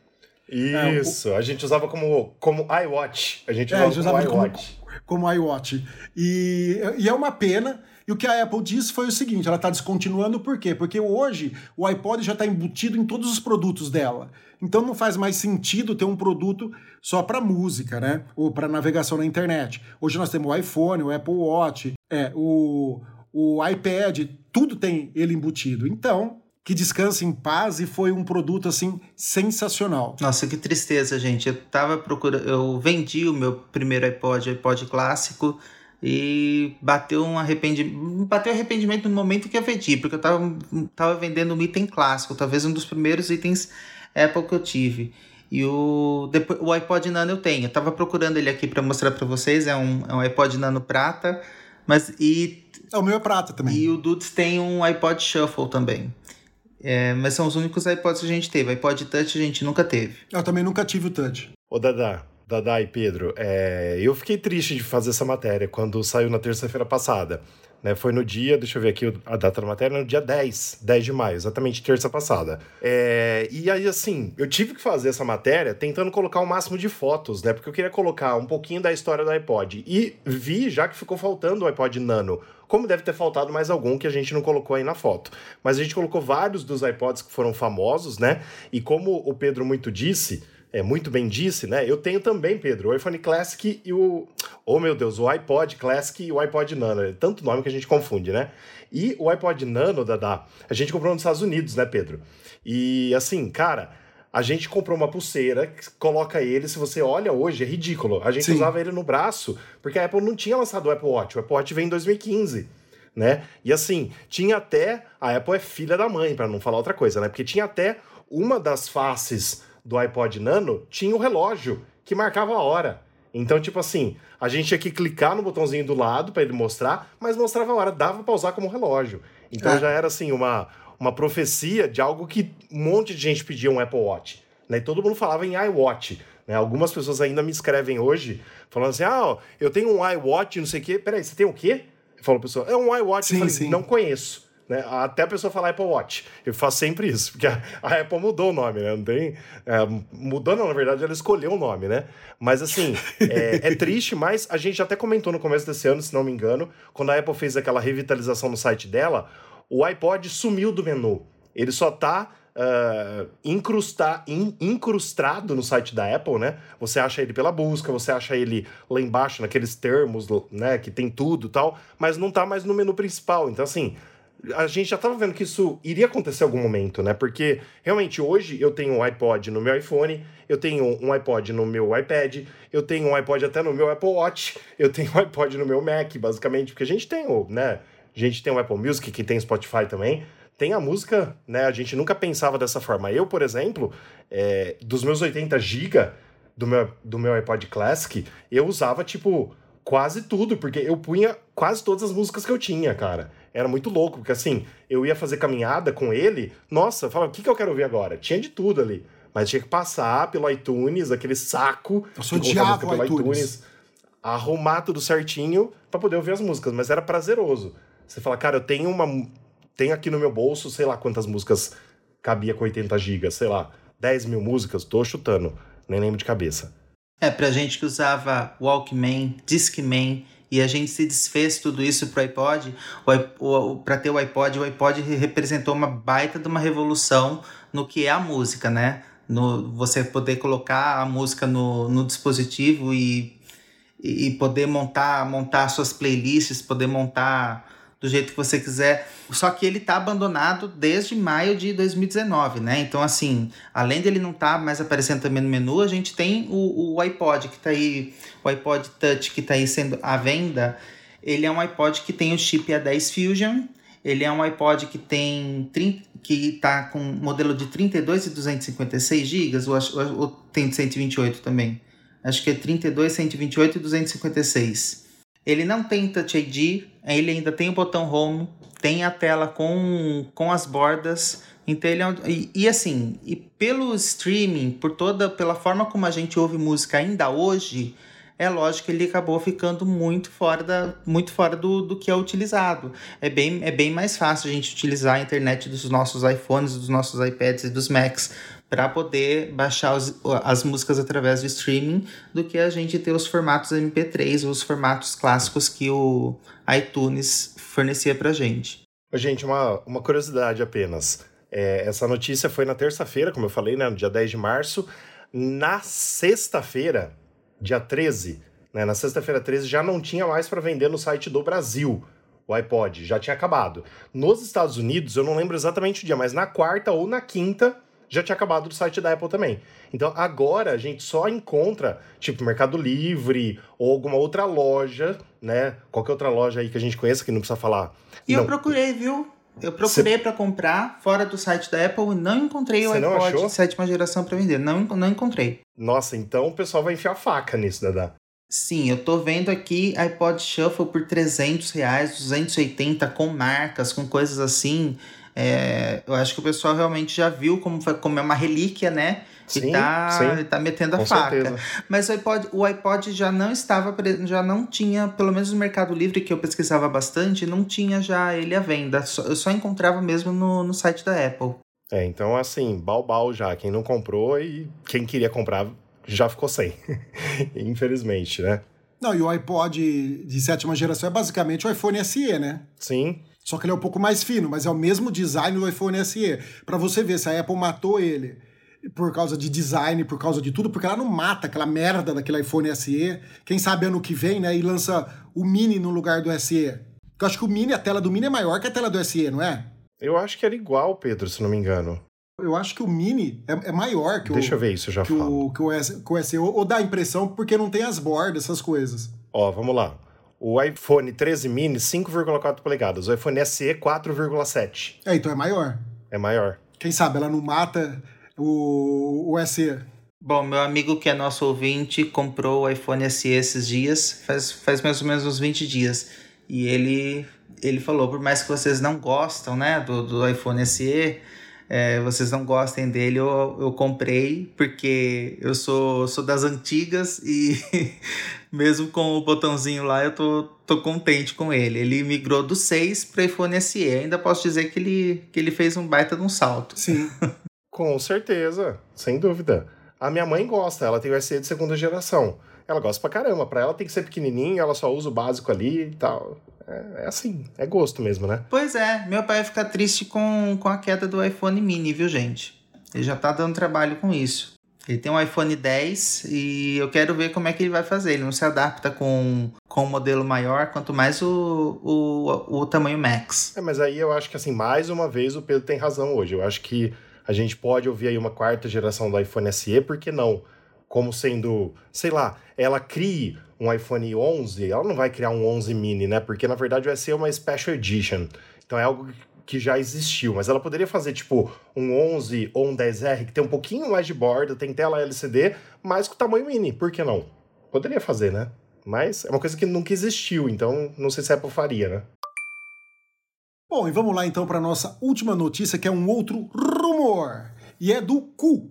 D: Isso, é, o... a gente usava como, como iWatch. A gente, é, a gente usava como iWatch.
C: Como, como iWatch. E, e é uma pena. E o que a Apple disse foi o seguinte: ela está descontinuando por quê? Porque hoje o iPod já está embutido em todos os produtos dela. Então não faz mais sentido ter um produto só para música, né? Ou para navegação na internet. Hoje nós temos o iPhone, o Apple Watch, é, o, o iPad, tudo tem ele embutido. Então, que descanse em paz e foi um produto assim sensacional.
E: Nossa, que tristeza, gente. Eu tava procurando, eu vendi o meu primeiro iPod, iPod clássico e bateu um arrependimento, bateu arrependimento no momento que eu vendi, porque eu tava, tava vendendo um item clássico, talvez um dos primeiros itens Apple que eu tive. E o, depois, o iPod Nano eu tenho. Eu tava procurando ele aqui para mostrar para vocês. É um, é um iPod Nano prata. Mas e.
C: É, o meu é prata também.
E: E o Dudes tem um iPod Shuffle também. É, mas são os únicos iPods que a gente teve. iPod Touch a gente nunca teve.
C: Eu também nunca tive o Touch.
D: Ô, Dada, Dada e Pedro, é, eu fiquei triste de fazer essa matéria quando saiu na terça-feira passada. Né, foi no dia, deixa eu ver aqui a data da matéria, no dia 10, 10 de maio, exatamente terça passada. É, e aí, assim, eu tive que fazer essa matéria tentando colocar o máximo de fotos, né? Porque eu queria colocar um pouquinho da história do iPod. E vi já que ficou faltando o iPod Nano como deve ter faltado mais algum que a gente não colocou aí na foto. Mas a gente colocou vários dos iPods que foram famosos, né? E como o Pedro muito disse, é, muito bem disse, né? Eu tenho também, Pedro, o iPhone Classic e o. Oh, meu Deus, o iPod Classic e o iPod Nano. É tanto nome que a gente confunde, né? E o iPod Nano, Dada, a gente comprou nos Estados Unidos, né, Pedro? E assim, cara. A gente comprou uma pulseira, coloca ele, se você olha hoje, é ridículo. A gente Sim. usava ele no braço, porque a Apple não tinha lançado o Apple Watch. O Apple Watch veio em 2015. Né? E assim, tinha até. A Apple é filha da mãe, para não falar outra coisa, né? Porque tinha até uma das faces do iPod Nano tinha o um relógio que marcava a hora. Então, tipo assim, a gente tinha que clicar no botãozinho do lado para ele mostrar, mas mostrava a hora, dava para usar como relógio. Então é. já era assim uma uma profecia de algo que um monte de gente pedia um Apple Watch. Né? E todo mundo falava em iWatch. Né? Algumas pessoas ainda me escrevem hoje falando assim: ah, eu tenho um iWatch, não sei o quê. Peraí, você tem o quê? Falou a pessoa: é um iWatch. Sim, eu falei, sim. não conheço. Né? Até a pessoa falar Apple Watch. Eu faço sempre isso, porque a, a Apple mudou o nome, né? Não tem. É, mudou, não, na verdade, ela escolheu o nome, né? Mas assim, é, é, triste, mas a gente até comentou no começo desse ano, se não me engano, quando a Apple fez aquela revitalização no site dela, o iPod sumiu do menu. Ele só está uh, incrustar, in, incrustado no site da Apple, né? Você acha ele pela busca, você acha ele lá embaixo, naqueles termos, né? Que tem tudo tal, mas não está mais no menu principal. Então, assim, a gente já estava vendo que isso iria acontecer em algum momento, né? Porque realmente hoje eu tenho um iPod no meu iPhone, eu tenho um iPod no meu iPad, eu tenho um iPod até no meu Apple Watch, eu tenho um iPod no meu Mac, basicamente, porque a gente tem o, né? A gente tem o Apple Music, que tem Spotify também. Tem a música, né? A gente nunca pensava dessa forma. Eu, por exemplo, é, dos meus 80 GB do meu, do meu iPod Classic, eu usava, tipo, quase tudo, porque eu punha quase todas as músicas que eu tinha, cara. Era muito louco, porque assim, eu ia fazer caminhada com ele, nossa, eu falava, o que, que eu quero ouvir agora? Tinha de tudo ali. Mas tinha que passar pelo iTunes, aquele saco.
C: Eu sou diabo pelo iTunes. iTunes.
D: Arrumar tudo certinho para poder ouvir as músicas, mas era prazeroso. Você fala, cara, eu tenho uma. Tenho aqui no meu bolso, sei lá quantas músicas cabia com 80 gigas, sei lá, 10 mil músicas, tô chutando, nem lembro de cabeça.
E: É, pra gente que usava Walkman, Discman, e a gente se desfez tudo isso pro iPod, para ter o iPod, o iPod representou uma baita de uma revolução no que é a música, né? No, você poder colocar a música no, no dispositivo e, e poder montar, montar suas playlists, poder montar do jeito que você quiser. Só que ele tá abandonado desde maio de 2019, né? Então, assim, além dele não tá mais aparecendo também no menu, a gente tem o, o iPod que tá aí, o iPod Touch que tá aí sendo à venda. Ele é um iPod que tem o chip A10 Fusion. Ele é um iPod que tem 30, que tá com modelo de 32 e 256 GB, ou, ou, ou tem 128 também. Acho que é 32, 128 e 256. Ele não tem Touch ID, ele ainda tem o botão Home, tem a tela com, com as bordas. Então ele é um, e, e, assim, e pelo streaming, por toda pela forma como a gente ouve música ainda hoje, é lógico que ele acabou ficando muito fora, da, muito fora do, do que é utilizado. É bem, é bem mais fácil a gente utilizar a internet dos nossos iPhones, dos nossos iPads e dos Macs para poder baixar os, as músicas através do streaming do que a gente ter os formatos MP3, os formatos clássicos que o iTunes fornecia para gente.
D: Gente, uma, uma curiosidade apenas. É, essa notícia foi na terça-feira, como eu falei, né, no dia 10 de março. Na sexta-feira, dia 13, né, na sexta-feira 13, já não tinha mais para vender no site do Brasil o iPod, já tinha acabado. Nos Estados Unidos, eu não lembro exatamente o dia, mas na quarta ou na quinta já tinha acabado do site da Apple também. Então agora a gente só encontra, tipo, Mercado Livre ou alguma outra loja, né? Qualquer outra loja aí que a gente conheça que não precisa falar.
E: E
D: não.
E: eu procurei, viu? Eu procurei Cê... para comprar fora do site da Apple e não encontrei o iPod de sétima geração para vender. Não, não encontrei.
D: Nossa, então o pessoal vai enfiar faca nisso, Dada.
E: Sim, eu tô vendo aqui iPod Shuffle por 300 reais, 280, com marcas, com coisas assim. É, eu acho que o pessoal realmente já viu como, foi, como é uma relíquia, né? Sim, e tá, sim. tá metendo a Com faca. Certeza. Mas o iPod, o iPod já não estava, já não tinha, pelo menos no Mercado Livre, que eu pesquisava bastante, não tinha já ele à venda. Eu só encontrava mesmo no, no site da Apple.
D: É, então assim, balbal já. Quem não comprou e quem queria comprar já ficou sem. Infelizmente, né?
C: Não, e o iPod de sétima geração é basicamente o iPhone SE, né?
D: Sim.
C: Só que ele é um pouco mais fino, mas é o mesmo design do iPhone SE. Para você ver se a Apple matou ele por causa de design, por causa de tudo, porque ela não mata aquela merda daquele iPhone SE. Quem sabe ano que vem, né? E lança o Mini no lugar do SE. Eu acho que o Mini, a tela do Mini é maior que a tela do SE, não é?
D: Eu acho que era igual, Pedro, se não me engano.
C: Eu acho que o Mini é, é maior que
D: o. Deixa eu ver isso, já
C: que
D: falo.
C: O, que o, S, que o SE. Ou, ou dá a impressão porque não tem as bordas, essas coisas.
D: Ó, vamos lá. O iPhone 13 mini, 5,4 polegadas. O iPhone SE, 4,7.
C: É, então é maior.
D: É maior.
C: Quem sabe ela não mata o, o SE.
E: Bom, meu amigo que é nosso ouvinte comprou o iPhone SE esses dias, faz, faz mais ou menos uns 20 dias. E ele, ele falou, por mais que vocês não gostam né, do, do iPhone SE, é, vocês não gostem dele, eu, eu comprei porque eu sou, sou das antigas e mesmo com o botãozinho lá, eu tô, tô contente com ele. Ele migrou do 6 para iPhone SE. Ainda posso dizer que ele, que ele fez um baita de um salto.
C: Sim.
D: com certeza, sem dúvida. A minha mãe gosta, ela tem o SE de segunda geração. Ela gosta pra caramba. Pra ela tem que ser pequenininho, ela só usa o básico ali e tal. É, é, assim, é gosto mesmo, né?
E: Pois é, meu pai vai ficar triste com, com a queda do iPhone mini, viu, gente? Ele já tá dando trabalho com isso. Ele tem um iPhone 10 e eu quero ver como é que ele vai fazer. Ele não se adapta com, com o modelo maior, quanto mais o, o, o tamanho Max.
D: É, mas aí eu acho que, assim, mais uma vez o Pedro tem razão hoje. Eu acho que a gente pode ouvir aí uma quarta geração do iPhone SE, por que não? Como sendo, sei lá, ela crie um iPhone 11, ela não vai criar um 11 mini, né? Porque na verdade vai ser uma Special Edition. Então é algo que já existiu, mas ela poderia fazer tipo um 11 ou um 10R que tem um pouquinho mais de borda, tem tela LCD, mas com tamanho mini, por que não? Poderia fazer, né? Mas é uma coisa que nunca existiu, então não sei se a Apple faria, né?
C: Bom, e vamos lá então para nossa última notícia, que é um outro rumor. E é do Cu,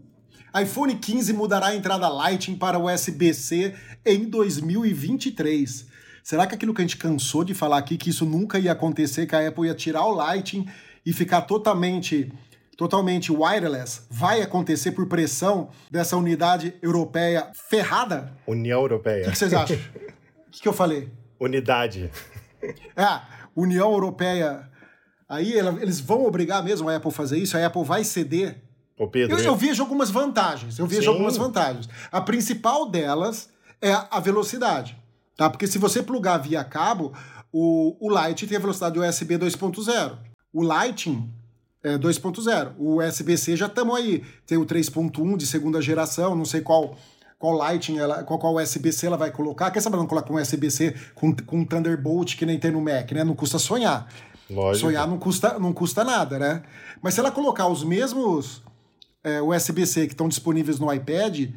C: iPhone 15 mudará a entrada Lightning para USB-C em 2023. Será que aquilo que a gente cansou de falar aqui, que isso nunca ia acontecer, que a Apple ia tirar o Lightning e ficar totalmente totalmente wireless, vai acontecer por pressão dessa unidade europeia ferrada?
D: União Europeia.
C: O que, vocês acham? O que, que eu falei?
D: Unidade.
C: É, União Europeia. Aí eles vão obrigar mesmo a Apple a fazer isso, a Apple vai ceder
D: Ô Pedro,
C: eu, eu vejo algumas vantagens. Eu vejo Sim. algumas vantagens. A principal delas é a velocidade. Tá? Porque se você plugar via cabo, O, o Light tem a velocidade USB 2.0. O Lightning é 2.0. O USB-C já estamos aí. Tem o 3.1 de segunda geração, não sei qual qual Lightning, ela, qual, qual USB-C ela vai colocar. Quer saber não colocar um USB-C com, com Thunderbolt que nem tem no Mac, né? Não custa sonhar. Lógico. Sonhar não custa, não custa nada, né? Mas se ela colocar os mesmos é, USB-C que estão disponíveis no iPad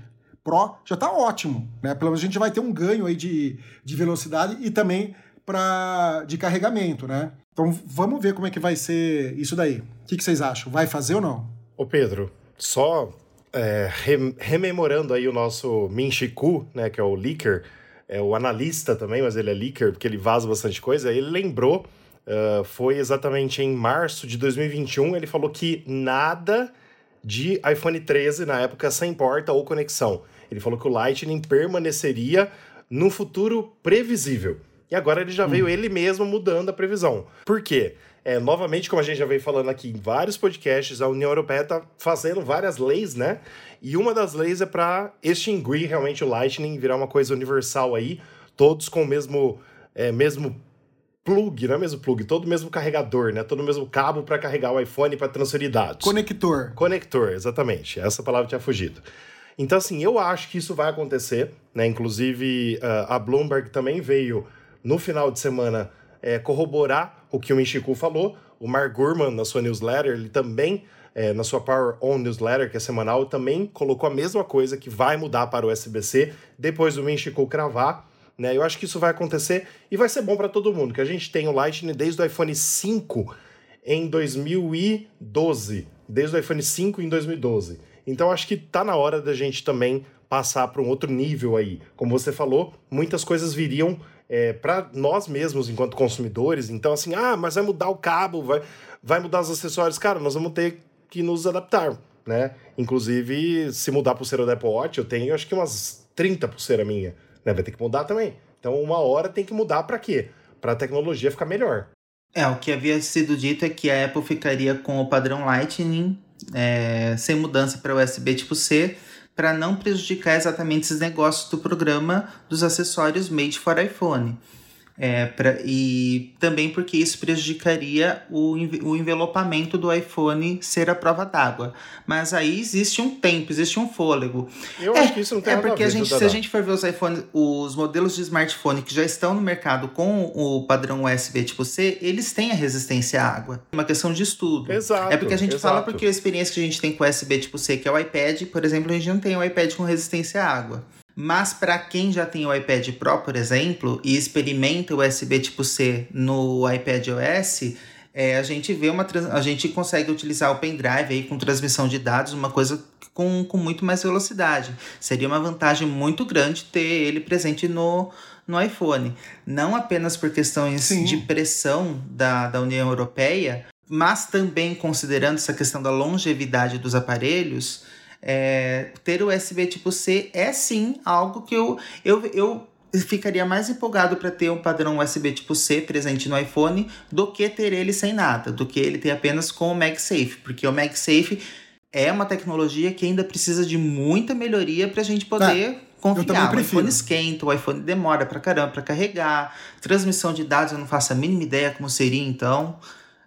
C: Pro, já está ótimo, né? Pelo menos a gente vai ter um ganho aí de, de velocidade e também pra, de carregamento, né? Então vamos ver como é que vai ser isso daí. O que, que vocês acham? Vai fazer ou não?
D: Ô Pedro, só é, rememorando aí o nosso Minchiku, né, que é o leaker, é o analista também, mas ele é leaker porque ele vaza bastante coisa, ele lembrou, uh, foi exatamente em março de 2021, ele falou que nada de iPhone 13 na época sem porta ou conexão. Ele falou que o Lightning permaneceria no futuro previsível. E agora ele já hum. veio ele mesmo mudando a previsão. Por quê? É, novamente, como a gente já veio falando aqui em vários podcasts, a União Europeia está fazendo várias leis, né? E uma das leis é para extinguir realmente o Lightning, virar uma coisa universal aí, todos com o mesmo, é, mesmo plug, não é mesmo plug, todo o mesmo carregador, né? Todo o mesmo cabo para carregar o iPhone para transferir dados.
C: Conector.
D: Conector, exatamente. Essa palavra tinha fugido. Então, assim, eu acho que isso vai acontecer, né? Inclusive, uh, a Bloomberg também veio no final de semana é, corroborar o que o Michiku falou. O Mark Gurman, na sua newsletter, ele também, é, na sua Power On newsletter, que é semanal, também colocou a mesma coisa, que vai mudar para o USB-C depois do Michiku cravar. Né? Eu acho que isso vai acontecer e vai ser bom para todo mundo, que a gente tem o Lightning desde o iPhone 5 em 2012, desde o iPhone 5 em 2012. Então acho que tá na hora da gente também passar para um outro nível aí. Como você falou, muitas coisas viriam é, para nós mesmos enquanto consumidores. Então, assim, ah, mas vai mudar o cabo, vai, vai mudar os acessórios. Cara, nós vamos ter que nos adaptar, né? Inclusive, se mudar a pulseira da Apple Watch, eu tenho acho que umas 30 pulseira minha, né? Vai ter que mudar também. Então, uma hora tem que mudar para quê? Para a tecnologia ficar melhor.
E: É, o que havia sido dito é que a Apple ficaria com o padrão Lightning é, sem mudança para USB tipo C, para não prejudicar exatamente esses negócios do programa dos acessórios made for iPhone. É, pra, e também porque isso prejudicaria o, o envelopamento do iPhone ser a prova d'água. Mas aí existe um tempo, existe um fôlego.
D: Eu é, acho que isso não tem
E: É
D: nada
E: porque
D: a,
E: gente, se a gente for ver os iPhones, os modelos de smartphone que já estão no mercado com o padrão USB tipo C, eles têm a resistência à água. É uma questão de estudo.
D: Exato.
E: É porque a gente
D: exato.
E: fala porque a experiência que a gente tem com o USB tipo C, que é o iPad, por exemplo, a gente não tem o iPad com resistência à água. Mas para quem já tem o iPad Pro, por exemplo, e experimenta o USB tipo C no iPad OS, é, a gente vê uma a gente consegue utilizar o pendrive aí com transmissão de dados, uma coisa com, com muito mais velocidade. Seria uma vantagem muito grande ter ele presente no, no iPhone. Não apenas por questões Sim. de pressão da, da União Europeia, mas também considerando essa questão da longevidade dos aparelhos é, ter o USB tipo C é sim algo que eu, eu, eu ficaria mais empolgado para ter um padrão USB tipo C presente no iPhone do que ter ele sem nada, do que ele ter apenas com o MagSafe, porque o MagSafe é uma tecnologia que ainda precisa de muita melhoria para a gente poder é, confiar. O iPhone esquenta, o iPhone demora para caramba para carregar, transmissão de dados eu não faço a mínima ideia como seria então.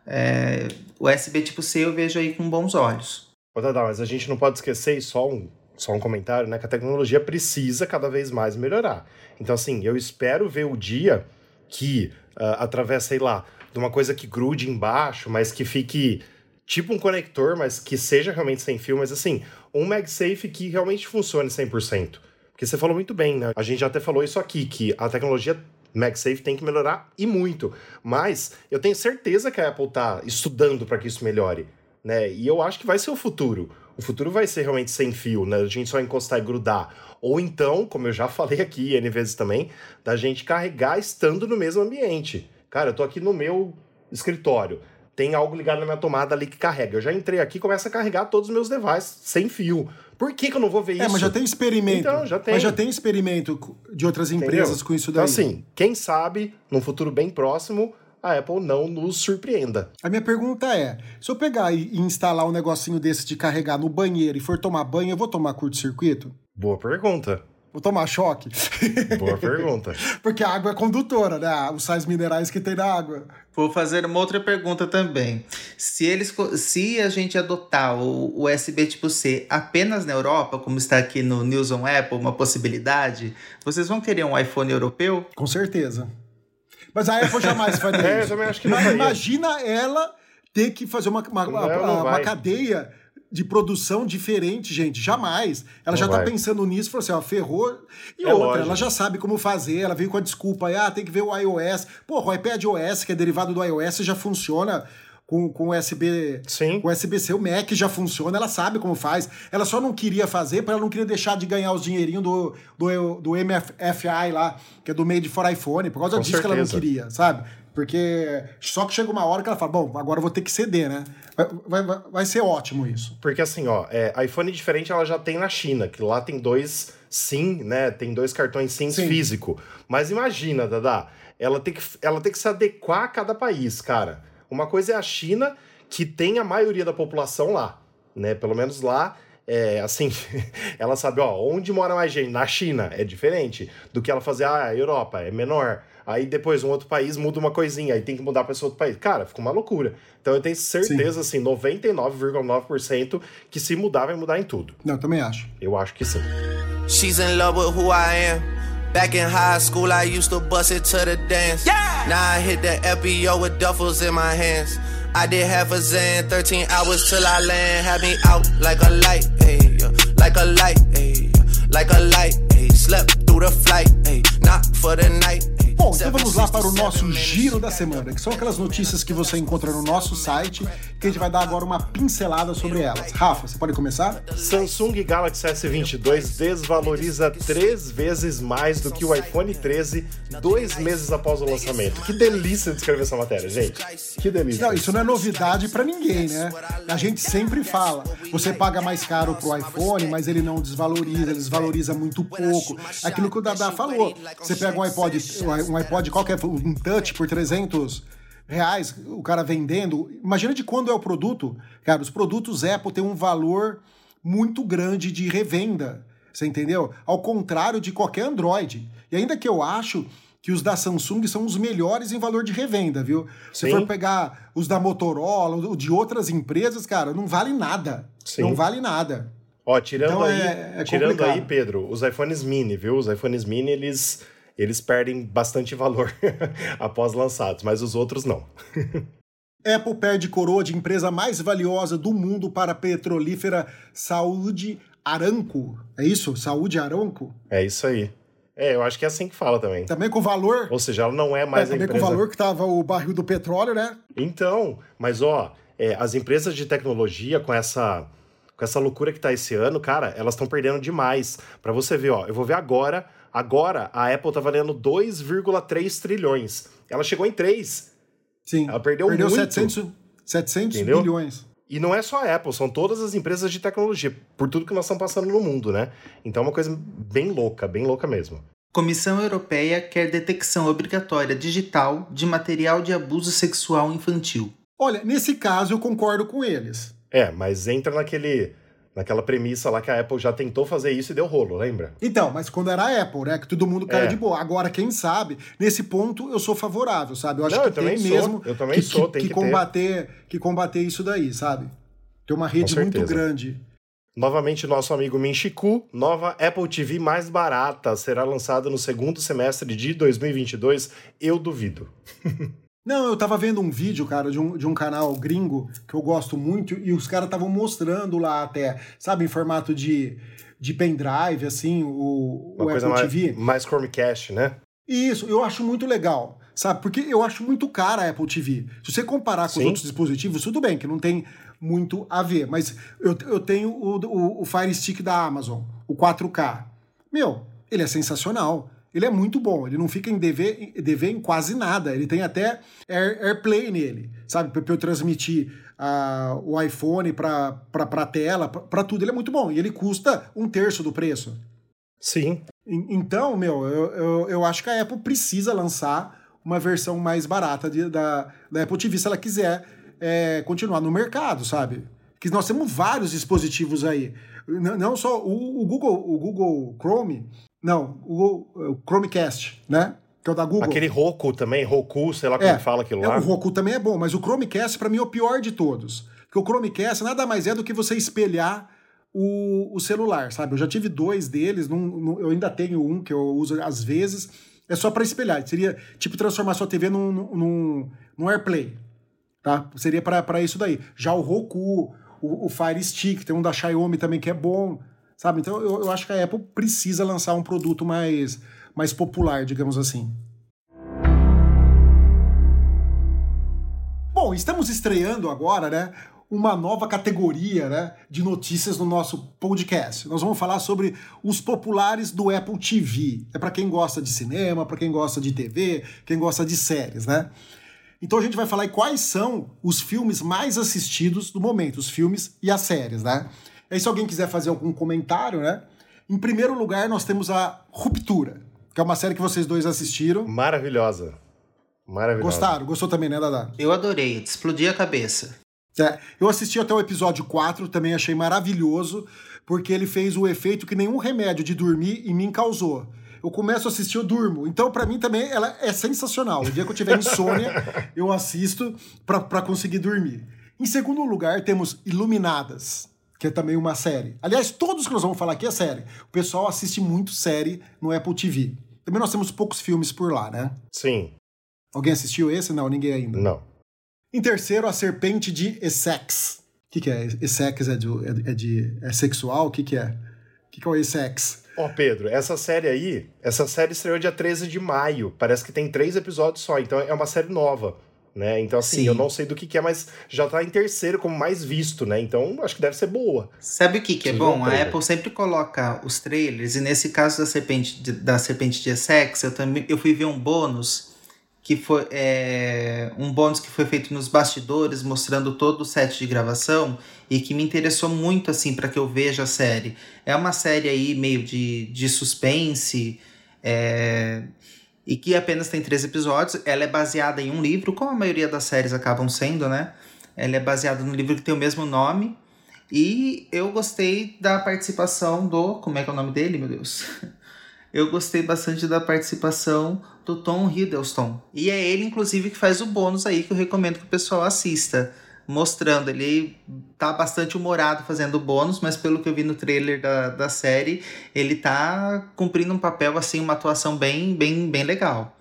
E: É, o USB tipo C eu vejo aí com bons olhos.
D: Ô, Dada, mas a gente não pode esquecer, e só um, só um comentário, né? Que a tecnologia precisa cada vez mais melhorar. Então, assim, eu espero ver o dia que, uh, através, sei lá, de uma coisa que grude embaixo, mas que fique tipo um conector, mas que seja realmente sem fio, mas assim, um MagSafe que realmente funcione 100%. Porque você falou muito bem, né? A gente já até falou isso aqui, que a tecnologia MagSafe tem que melhorar e muito. Mas eu tenho certeza que a Apple está estudando para que isso melhore né? E eu acho que vai ser o futuro. O futuro vai ser realmente sem fio, né? A gente só encostar e grudar. Ou então, como eu já falei aqui N vezes também, da gente carregar estando no mesmo ambiente. Cara, eu tô aqui no meu escritório. Tem algo ligado na minha tomada ali que carrega. Eu já entrei aqui e começa a carregar todos os meus devices sem fio. Por que, que eu não vou ver isso?
C: É, mas já tem experimento.
D: Então, já tem.
C: Mas já tem experimento de outras empresas Entendeu? com isso daí.
D: Então, assim, quem sabe, num futuro bem próximo, a Apple não nos surpreenda.
C: A minha pergunta é: se eu pegar e instalar um negocinho desse de carregar no banheiro e for tomar banho, eu vou tomar curto-circuito?
D: Boa pergunta.
C: Vou tomar choque?
D: Boa pergunta.
C: Porque a água é condutora, né? Os sais minerais que tem na água.
E: Vou fazer uma outra pergunta também. Se eles, se a gente adotar o USB tipo C apenas na Europa, como está aqui no News on Apple, uma possibilidade, vocês vão querer um iPhone europeu?
C: Com certeza. Mas a Apple jamais faria
D: É, eu
C: isso.
D: também acho que não
C: Mas imagina ela ter que fazer uma, uma,
D: Não,
C: uma-
D: não
C: uma cadeia de produção diferente, gente. Jamais. Ela
D: Não
C: já tá
D: vai.
C: pensando nisso, falou assim, ó, ferrou. E
D: É
C: outra,
D: lógico.
C: ela já sabe como fazer, ela veio com a desculpa ah, tem que ver o iOS. Porra, o iPad OS, que é derivado do iOS, já funciona com, com USB,
D: Sim.
C: com USB-C, o Mac já funciona, ela sabe como faz. Ela só não queria fazer, porque ela não queria deixar de ganhar os dinheirinhos do, do, do MFI lá, que é do Made for iPhone, por causa
D: Com
C: disso que ela não
D: certeza.
C: queria, sabe? Porque só que chega uma hora que ela fala, bom, agora eu vou ter que ceder, né? Vai, vai, vai- vai ser ótimo isso.
D: Porque assim, ó, é, iPhone diferente ela já tem na China, que lá tem dois SIM, né? Tem dois cartões SIM
C: Sim.
D: físico. Mas imagina, Dada, ela tem, que, ela tem que se adequar a cada país, cara. Uma coisa é a China, que tem a maioria da população lá, né? Pelo menos lá, é, assim, ela sabe, ó, onde mora mais gente. Na China é diferente do que ela fazer, ah, a Europa é menor. Aí depois um outro país muda uma coisinha, aí tem que mudar pra esse outro país. Cara, fica uma loucura. Então eu tenho certeza, assim, 99,9% que se mudar, vai mudar em tudo.
C: Não, eu também acho.
D: Eu acho que sim.
A: She's in love with who I am. Back in high school, I used to bust it to the dance. Yeah. Now I hit the FBO with duffels in my hands. I did half a Zan, 13 hours till I land. Had me out like a light, ayy, like a light, ayy, like a light, ayy. Slept through the flight, ayy, not for the night.
C: Bom, então vamos lá para o nosso giro da semana, que são aquelas notícias que você encontra no nosso site, que a gente vai dar agora uma pincelada sobre elas. Rafa, você pode começar?
D: Samsung Galaxy S22 desvaloriza três vezes mais do que o iPhone 13 dois meses após o lançamento. Que delícia de escrever essa matéria, gente. Que delícia.
C: Não, isso não é novidade para ninguém, né? A gente sempre fala, você paga mais caro pro iPhone, mas ele não desvaloriza, ele desvaloriza muito pouco. Aquilo que o Dada falou, você pega um iPod, um iPod qualquer, um touch por 300 reais, o cara vendendo, imagina de quando é o produto. Cara, os produtos Apple têm um valor muito grande de revenda, você entendeu? Ao contrário de qualquer Android. E ainda que eu acho que os da Samsung são os melhores em valor de revenda, viu? Se
D: Sim.
C: for pegar os da Motorola, de outras empresas, cara, não vale nada.
D: Sim.
C: Não vale nada.
D: Ó, tirando
C: Então
D: aí,
C: é- é
D: tirando aí, Pedro, os iPhones mini, viu? Os iPhones mini, eles, eles perdem bastante valor após lançados, mas os outros não.
C: Apple perde coroa de empresa mais valiosa do mundo para a petrolífera Saúde Aramco. É isso? Saúde Aramco?
D: É isso aí. É, eu acho que é assim que fala também.
C: Também com valor.
D: Ou seja, ela não é
C: É,
D: mais a
C: também
D: empresa...
C: com o valor que tava o barril do petróleo, né?
D: Então, mas ó, é, as empresas de tecnologia com essa com essa loucura que tá esse ano, cara, elas estão perdendo demais. Pra você ver, ó, eu vou ver agora, agora a Apple tá valendo 2,3 trilhões. Ela chegou em 3.
C: Sim.
D: Ela perdeu muito.
C: 700, 700
D: Entendeu?
C: bilhões.
D: E não é só a Apple, são todas as empresas de tecnologia, por tudo que nós estamos passando no mundo, né? Então é uma coisa bem louca, bem louca mesmo.
E: Comissão Europeia quer detecção obrigatória digital de material de abuso sexual infantil.
C: Olha, nesse caso eu concordo com eles.
D: É, mas entra naquele naquela premissa lá que a Apple já tentou fazer isso e deu rolo, lembra?
C: Então, mas quando era a Apple, né? Que todo mundo caiu
D: É.
C: de boa. Agora, quem sabe, nesse ponto eu sou favorável, sabe? Eu acho
D: Não,
C: que
D: eu
C: tem
D: sou.
C: mesmo
D: Eu também
C: que,
D: sou,
C: que,
D: tem
C: que
D: que ter.
C: combater, que combater isso daí, sabe? Tem uma rede muito grande.
D: Novamente, nosso amigo Minchiku, nova Apple TV mais barata será lançada no segundo semestre de 2022. Eu duvido.
C: Não, eu tava vendo um vídeo, cara, de um, de um canal gringo que eu gosto muito, e os caras estavam mostrando lá até, sabe, em formato de, de pendrive, assim, o,
D: Uma
C: o
D: coisa
C: Apple
D: mais,
C: TV.
D: mais Chromecast, né?
C: Isso, eu acho muito legal, sabe? Porque eu acho muito cara a Apple TV. Se você comparar com os
D: Sim.
C: outros dispositivos, tudo bem, que não tem muito a ver, mas eu, eu tenho o, o, o Fire Stick da Amazon, o 4K. Meu, ele é sensacional. Ele é muito bom, ele não fica em DV, em quase nada. Ele tem até Air, AirPlay nele, sabe? Pra eu transmitir ah, o iPhone pra, pra tela, pra tudo. Ele é muito bom. E ele custa um terço do preço.
D: Sim.
C: En- Então, meu, eu, eu, eu acho que a Apple precisa lançar uma versão mais barata de- da, da Apple TV se ela quiser é, continuar no mercado, sabe? Que nós temos vários dispositivos aí. N- não só o, o Google, o Google Chrome, Não, o, o Chromecast, né? Que é o da Google.
D: Aquele Roku também, Roku, sei lá como é, fala aquilo
C: é,
D: lá.
C: O Roku também é bom, mas o Chromecast para mim é o pior de todos. Porque o Chromecast nada mais é do que você espelhar o, o celular, sabe? Eu já tive dois deles, num, num, eu ainda tenho um que eu uso às vezes, é só para espelhar. Seria tipo transformar sua TV num, num, num AirPlay, tá? Seria para isso daí. Já o Roku, o, o Fire Stick, tem um da Xiaomi também que é bom, sabe? Então eu, eu acho que a Apple precisa lançar um produto mais, mais popular, digamos assim. Bom, estamos estreando agora, né? Uma nova categoria né, de notícias no nosso podcast. Nós vamos falar sobre os populares do Apple TV. É para quem gosta de cinema, para quem gosta de TV, quem gosta de séries, né? Então a gente vai falar quais são os filmes mais assistidos do momento, os filmes e as séries, né? Aí se alguém quiser fazer algum comentário, né? Em primeiro lugar, nós temos a Ruptura, que é uma série que vocês dois assistiram.
D: Maravilhosa. Maravilhosa.
C: Gostaram? Gostou também, né, Dada?
E: Eu adorei, explodi a cabeça.
C: É, eu assisti até o episódio 4, também achei maravilhoso, porque ele fez o efeito que nenhum remédio de dormir em mim causou. Eu começo a assistir, eu durmo. Então, para mim também, ela é sensacional. O dia que eu tiver insônia, eu assisto para conseguir dormir. Em segundo lugar, temos Iluminadas, que é também uma série. Aliás, todos que nós vamos falar aqui é série. O pessoal assiste muito série no Apple TV. Também nós temos poucos filmes por lá, né?
D: Sim.
C: Alguém assistiu esse? Não, ninguém ainda.
D: Não.
C: Em terceiro, A Serpente de Essex. O que, que é? Essex é de, é, de, é sexual? O que, que é? O que, que é o Essex?
D: Ó, oh, Pedro, essa série aí, essa série estreou dia 13 de maio. Parece que tem três episódios só, então é uma série nova. Né? Então, assim, Sim. eu não sei do que, que, é, mas já tá em terceiro como mais visto, né? Então, acho que deve ser boa.
E: Sabe o que, que é bom? A Apple sempre coloca os trailers, e nesse caso da Serpente de, da Serpente de Essex, eu também eu fui ver um bônus que foi é, um bônus que foi feito nos bastidores, mostrando todo o set de gravação e que me interessou muito assim para que eu veja a série. É uma série aí meio de, de suspense é, e que apenas tem três episódios. Ela é baseada em um livro, como a maioria das séries acabam sendo, né? Ela é baseada no livro que tem o mesmo nome. E eu gostei da participação do. Como é que é o nome dele, meu Deus? Eu gostei bastante da participação do Tom Hiddleston. E é ele, inclusive, que faz o bônus aí que eu recomendo que o pessoal assista. Mostrando, ele tá bastante humorado fazendo bônus, mas pelo que eu vi no trailer da, da série, ele tá cumprindo um papel, assim, uma atuação bem, bem, bem legal.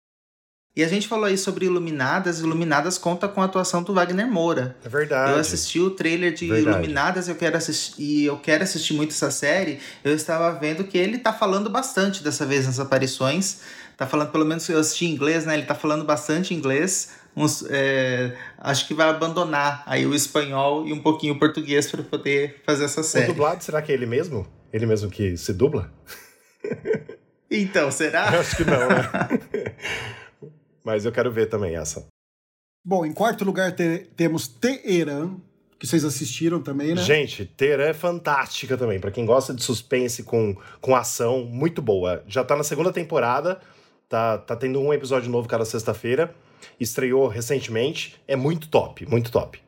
E: E a gente falou aí sobre Iluminadas. Iluminadas conta com a atuação do Wagner Moura.
D: É verdade.
E: Eu assisti o trailer de verdade. Iluminadas eu quero assistir, e eu quero assistir muito essa série. Eu estava vendo que ele tá falando bastante dessa vez nas aparições. Tá falando, pelo menos eu assisti em inglês, né? Ele tá falando bastante inglês. Uns, é, acho que vai abandonar aí o espanhol e um pouquinho o português para poder fazer essa série.
D: O dublado, será que é ele mesmo? Ele mesmo que se dubla?
E: Então, será?
D: Eu acho que não, né? Mas eu quero ver também essa.
C: Bom, em quarto lugar te temos Teheran, que vocês assistiram também, né?
D: Gente, Teheran é fantástica também. para quem gosta de suspense com, com ação, muito boa. Já tá na segunda temporada, tá, tá tendo um episódio novo cada sexta-feira. Estreou recentemente. É muito top, muito top.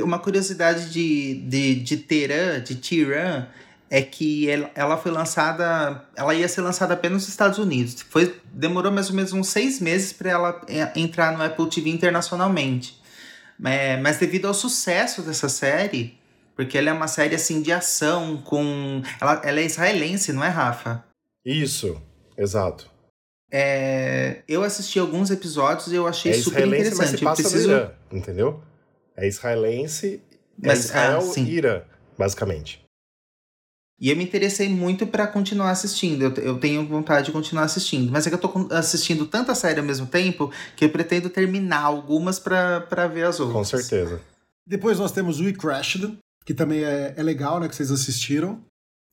E: Uma curiosidade de, de, de Teheran, de Tiran, é que ela foi lançada, ela ia ser lançada apenas nos Estados Unidos. Foi, demorou mais ou menos uns seis meses para ela é, entrar no Apple TV internacionalmente. É, mas devido ao sucesso dessa série, porque ela é uma série assim de ação com, ela, ela é israelense, não é Rafa?
D: Isso, exato.
E: É, eu assisti alguns episódios e eu achei é super interessante. Mas se
D: passa preciso... Irã, entendeu? É israelense, é mas, Israel, ah, Irã, basicamente.
E: E eu me interessei muito para continuar assistindo. Eu, eu, tenho vontade de continuar assistindo. Mas é que eu tô assistindo tanta série ao mesmo tempo que eu pretendo terminar algumas para ver as outras.
D: Com certeza.
C: Depois nós temos We Crashed, que também é, é legal, né? Que vocês assistiram.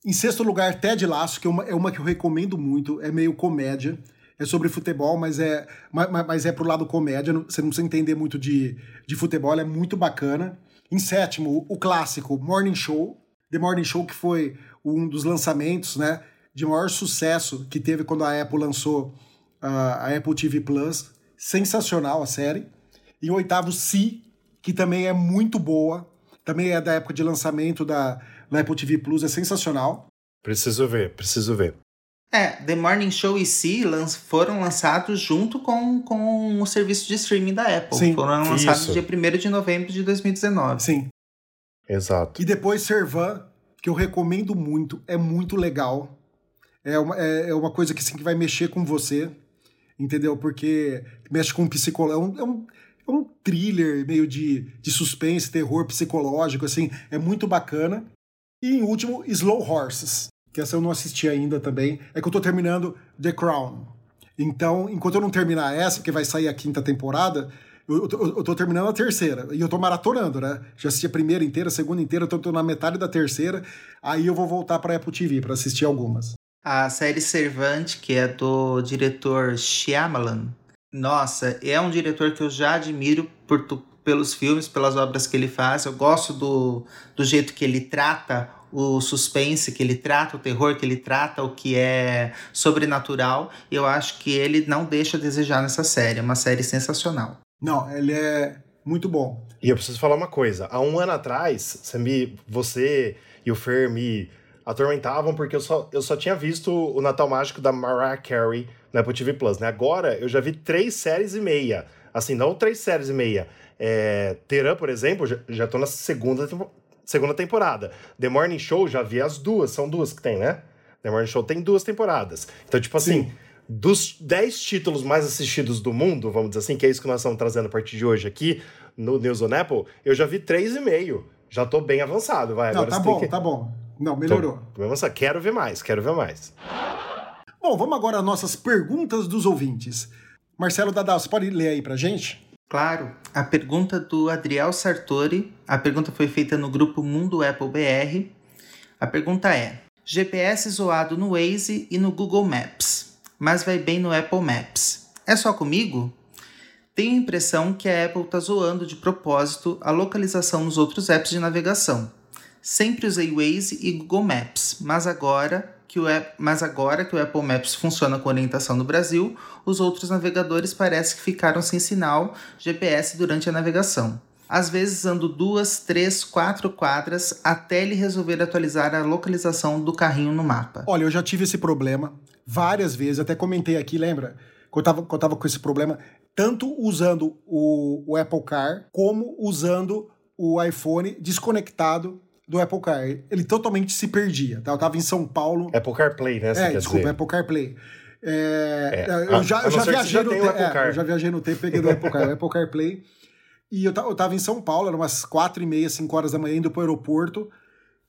C: Em sexto lugar, Ted Lasso, que é uma, é uma que eu recomendo muito. É meio comédia. É sobre futebol, mas é, mas, mas é pro lado comédia. Você não precisa entender muito de, de futebol, é muito bacana. Em sétimo, o clássico Morning Show. The Morning Show, que foi um dos lançamentos né, de maior sucesso que teve quando a Apple lançou uh, a Apple TV Plus. Sensacional a série. E o oitavo, Si, que também é muito boa. Também é da época de lançamento da, da Apple TV Plus, é sensacional.
D: Preciso ver, preciso ver.
E: É, The Morning Show e Si foram lançados junto com, com o serviço de streaming da Apple.
C: Sim.
E: Foram lançados
D: Isso.
E: dia 1 de novembro de 2019.
C: Sim.
D: Exato.
C: E depois Servan, que eu recomendo muito, é muito legal. É uma, é, é uma coisa que, assim, que vai mexer com você, entendeu? Porque mexe com psicológico. É um, é um, é um thriller meio de, de suspense, terror psicológico, assim. É muito bacana. E em último, Slow Horses, que essa eu não assisti ainda também. É que eu tô terminando The Crown. Então, enquanto eu não terminar essa, porque vai sair a quinta temporada, eu, eu, eu tô terminando a terceira. E eu tô maratonando, né? Já assisti a primeira inteira, a segunda inteira, tô, tô na metade da terceira. Aí eu vou voltar pra Apple TV pra assistir algumas.
E: A série Servante, que é do diretor Shyamalan. Nossa, é um diretor que eu já admiro por pelos filmes, pelas obras que ele faz. Eu gosto do, do jeito que ele trata o suspense, que ele trata o terror, que ele trata o que é sobrenatural. E eu acho que ele não deixa a desejar nessa série. É uma série sensacional.
C: Não, ele é muito bom.
D: E eu preciso falar uma coisa. Há um ano atrás, você, me, você e o Fer me atormentavam porque eu só, eu só tinha visto o Natal Mágico da Mariah Carey na Apple TV Plus, né? Agora eu já vi três séries e meia. Assim, não três séries e meia. É, Teran, por exemplo, já, já tô na segunda, segunda temporada. The Morning Show, já vi as duas. São duas que tem, né? The Morning Show tem duas temporadas. Então, tipo assim,
C: Sim.
D: dos 10 títulos mais assistidos do mundo, vamos dizer assim, que é isso que nós estamos trazendo a partir de hoje aqui no News on Apple, eu já vi 3,5. Já tô bem avançado, vai.
C: Não,
D: Agora
C: tá bom,
D: que...
C: tá bom. Não,
D: Tô
C: melhorou.
D: bem avançado. Quero ver mais, quero ver mais.
C: Bom, vamos agora às nossas perguntas dos ouvintes. Marcelo Dadal, você pode ler aí pra gente?
E: Claro, a pergunta do Adriel Sartori, a pergunta foi feita no grupo Mundo Apple BR. A pergunta é: GPS zoado no Waze e no Google Maps, mas vai bem no Apple Maps. É só comigo? Tenho a impressão que a Apple está zoando de propósito a localização nos outros apps de navegação. Sempre usei Waze e Google Maps, mas agora que o, app- mas agora que o Apple Maps funciona com orientação no Brasil, os outros navegadores parece que ficaram sem sinal GPS durante a navegação. Às vezes ando duas, três, quatro quadras até ele resolver atualizar a localização do carrinho no mapa.
C: Olha, eu já tive esse problema várias vezes, até comentei aqui, lembra? Que eu tava, que eu tava com esse problema, tanto usando o, o Apple Car, como usando o iPhone desconectado do Apple Car. Ele totalmente se perdia, tá? Eu tava em São Paulo.
D: Apple CarPlay, né?
C: É, desculpa,
D: dizer.
C: Apple CarPlay. É,
D: É,
C: eu já, eu viajei
D: já
C: no tempo. Eu já viajei no tempo, peguei do Apple Car, Apple CarPlay. E eu, eu tava em São Paulo, era umas quatro e meia, cinco horas da manhã, indo pro aeroporto.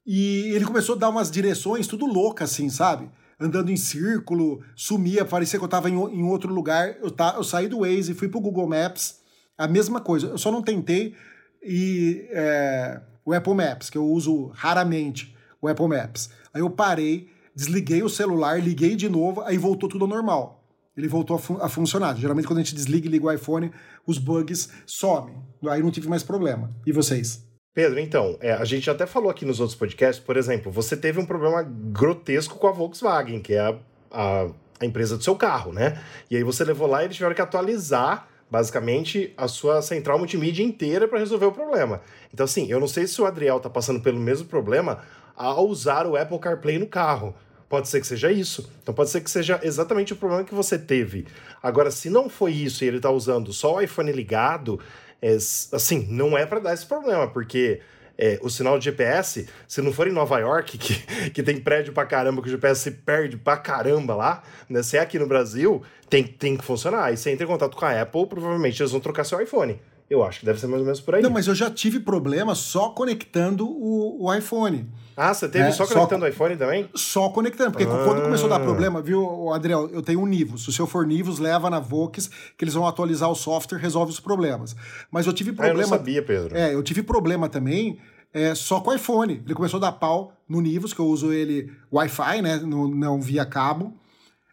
C: E ele começou a dar umas direções, tudo louca, assim, sabe? Andando em círculo, sumia, parecia que eu tava em, em outro lugar. Eu, eu saí do Waze, fui pro Google Maps, a mesma coisa. Eu só não tentei e é, o Apple Maps, que eu uso raramente o Apple Maps. Aí eu parei, desliguei o celular, liguei de novo, aí voltou tudo ao normal. Ele voltou a, fun- a funcionar. Geralmente, quando a gente desliga e liga o iPhone, os bugs somem. Aí não tive mais problema. E vocês?
D: Pedro, então, é, a gente até falou aqui nos outros podcasts, por exemplo, você teve um problema grotesco com a Volkswagen, que é a, a, a empresa do seu carro, né? E aí você levou lá e eles tiveram que atualizar, basicamente, a sua central multimídia inteira para resolver o problema. Então, assim, eu não sei se o Adriel tá passando pelo mesmo problema ao usar o Apple CarPlay no carro. Pode ser que seja isso. Então pode ser que seja exatamente o problema que você teve. Agora, se não foi isso e ele tá usando só o iPhone ligado, é, assim, não é para dar esse problema, porque é, o sinal de GPS, se não for em Nova York, que, que tem prédio pra caramba, que o GPS se perde pra caramba lá, né? Se é aqui no Brasil, tem, tem que funcionar. Aí você entra em contato com a Apple, provavelmente eles vão trocar seu iPhone. Eu acho que deve ser mais ou menos por aí.
C: Não, mas eu já tive problema só conectando o, o iPhone.
D: Ah, você teve
C: É,
D: só
C: só
D: conectando
C: com-
D: o iPhone também?
C: Só conectando, porque
D: Ah.
C: quando começou a dar problema, viu, Adriel, eu tenho um Nivus. Se o seu for Nivus, leva na Vox, que eles vão atualizar o software, resolve os problemas. Mas eu tive
D: Ah, eu não
C: problema.
D: sabia, Pedro.
C: É, eu tive problema também é, só com o iPhone. Ele começou a dar pau no Nivus, que eu uso ele Wi-Fi, né? no- não via cabo.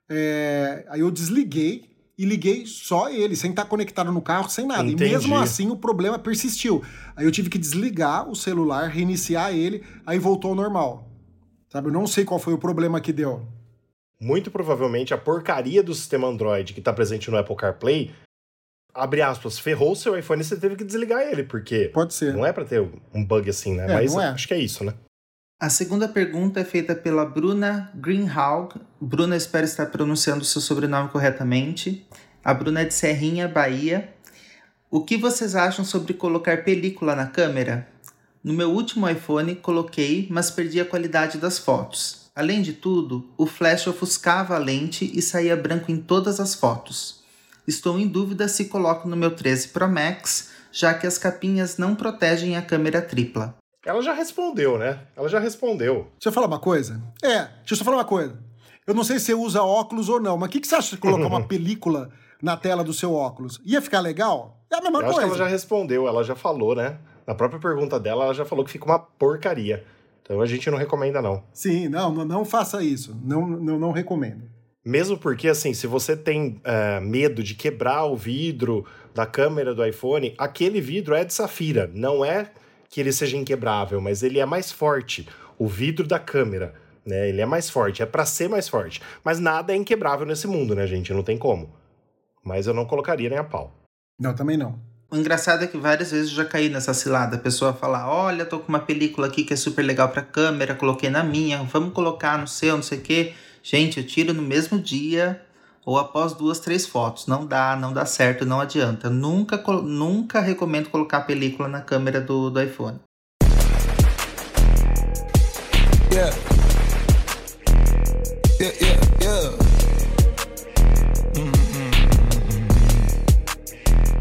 C: É, aí eu desliguei e liguei só ele, sem estar conectado no carro, sem nada.
D: Entendi.
C: E mesmo assim o problema persistiu. Aí eu tive que desligar o celular, reiniciar ele, aí voltou ao normal. Sabe, eu não sei qual foi o problema que deu.
D: Muito provavelmente a porcaria do sistema Android que está presente no Apple CarPlay, abre aspas, ferrou o seu iPhone e você teve que desligar ele, porque
C: Pode ser.
D: não é para ter um bug assim, né?
C: É,
D: Mas
C: não é.
D: acho que é isso, né?
E: A segunda pergunta é feita pela Bruna Greenhalg. Bruna, espero estar pronunciando seu sobrenome corretamente. A Bruna é de Serrinha, Bahia. O que vocês acham sobre colocar película na câmera? No meu último iPhone coloquei, mas perdi a qualidade das fotos. Além de tudo, o flash ofuscava a lente e saía branco em todas as fotos. Estou em dúvida se coloco no meu 13 Pro Max, já que as capinhas não protegem a câmera tripla.
D: Ela já respondeu, né? Ela já respondeu.
C: Deixa eu falar uma coisa? É, deixa eu só falar uma coisa. Eu não sei se você usa óculos ou não, mas o que, que você acha de colocar uma película na tela do seu óculos? Ia ficar legal? É a mesma
D: eu
C: coisa.
D: Acho que ela já respondeu, ela já falou, né? Na própria pergunta dela, ela já falou que fica uma porcaria. Então a gente não recomenda, não.
C: Sim, não, não, não faça isso. Não, não, não recomendo.
D: Mesmo porque, assim, se você tem é, medo de quebrar o vidro da câmera do iPhone, aquele vidro é de safira, não é que ele seja inquebrável, mas ele é mais forte. O vidro da câmera, né? Ele é mais forte, é para ser mais forte. Mas nada é inquebrável nesse mundo, né, gente? Não tem como. Mas eu não colocaria nem a pau.
C: Não, também não.
E: O engraçado é que várias vezes eu já caí nessa cilada. A pessoa fala: Olha, tô com uma película aqui que é super legal pra câmera, coloquei na minha, vamos colocar no seu, não sei o quê. Gente, eu tiro no mesmo dia ou após duas, três fotos. Não dá, não dá certo, não adianta. Nunca, nunca recomendo colocar a película na câmera do, do iPhone. Yeah.
C: Yeah, yeah, yeah.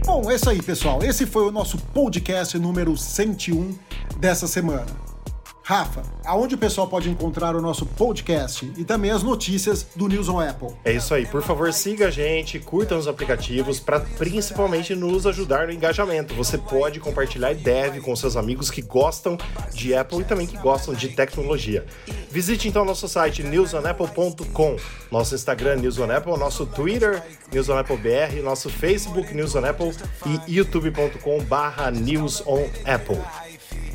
C: Bom, é isso aí, pessoal. Esse foi o nosso podcast número 101 dessa semana. Rafa, aonde o pessoal pode encontrar o nosso podcast e também as notícias do News on Apple?
D: É isso aí, por favor, siga a gente, curta os aplicativos para principalmente nos ajudar no engajamento. Você pode compartilhar e deve com seus amigos que gostam de Apple e também que gostam de tecnologia. Visite então nosso site newsonapple.com, nosso Instagram News on Apple, nosso Twitter News on Apple BR, nosso Facebook News on Apple e youtube.com/news on Apple.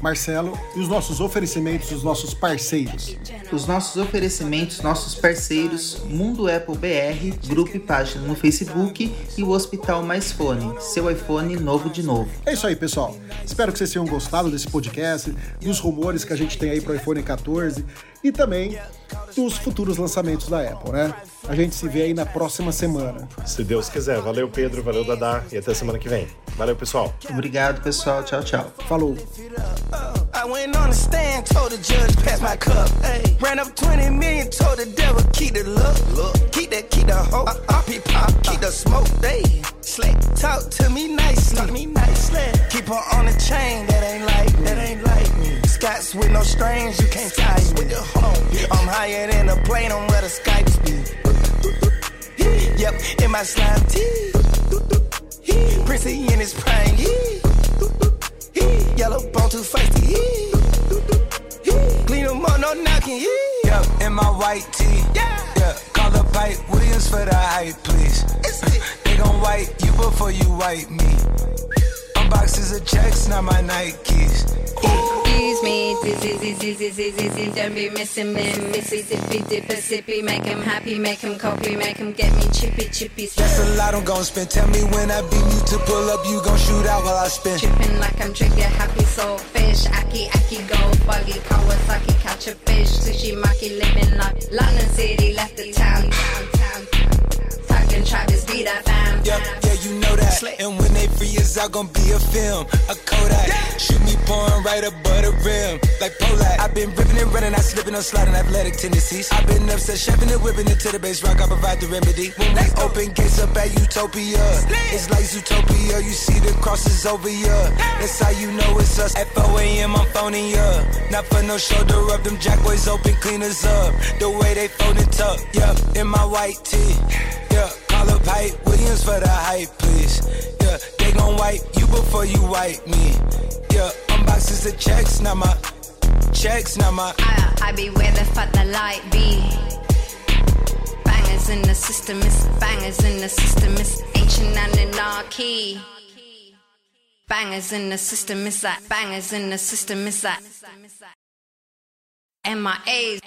C: Marcelo, e os nossos oferecimentos dos nossos parceiros.
E: Os nossos oferecimentos, nossos parceiros, Mundo Apple BR, grupo e página no Facebook e o Hospital Mais Fone, seu iPhone novo de novo.
C: É isso aí, pessoal. Espero que vocês tenham gostado desse podcast, dos rumores que a gente tem aí para o iPhone 14 e também dos futuros lançamentos da Apple, né? A gente se vê aí na próxima semana.
D: Se Deus quiser. Valeu, Pedro. Valeu, Dadá. E até semana que vem. Valeu, pessoal.
E: Obrigado, pessoal. Tchau, tchau.
C: Falou.
B: I went on the stand, told the judge, pass my cup. Ay. Ran up 20 million, told the devil, keep the look, look. Keep that, keep the hope. Uh, uh, pop, keep the smoke. They slick, talk to me nicely. Talk me nicely. Keep her on the chain, that ain't like, that ain't like With no strings, you can't tie me. With the home. I'm higher than a plane on where the Skypes be. Yep, in my slime tee. Prissy in his prime. Yellow bone too feisty. Clean them up, no knocking. Yep, in my white tee. Yeah, yeah. Call up Pipe Williams for the hype, please. They gon' wipe you before you wipe me. Unboxes of checks, not my Nikes. Excuse me, dizzy, dizzy, dizzy, dizzy, don't be missing me. Missy, dippy, dipper, sippy, make him happy, make him copy, make him get me chippy, chippy. That's a lot I'm gon' spend. Tell me when I beat you to pull up, you gon' shoot out while I spin. Trippin' like I'm trigger happy, soul fish, aki, aki, go buggy, Kawasaki, catch a fish, sushi, maki, living like London City, left the town, town, town. Talking Travis, be that fam. Yep, yeah, you know that. And when they free us out, gon' be a film, a Kodak. Shoot me pouring right above the rim, like Polak. I've been ripping and running, I slipping on sliding athletic tendencies. I've been upset, chefing and whipping it to the base rock. I provide the remedy. When we open gates up at Utopia, it's like Zootopia. You see the crosses over ya. That's how you know it's us. At 4 a.m. I'm phoning ya. Not for no shoulder up, them jack boys open cleaners up. The way they fold it up, yeah. In my white tee, yeah. Up Hype Williams for the hype, please. Yeah, they gon' wipe you before you wipe me. Yeah, unboxes of checks, not my checks, not my. I, I be where the fuck the light be. Bangers in the system, it's bangers in the system, it's ancient anarchy. Bangers in the system, it's like bangers in the system, it's like MIAs.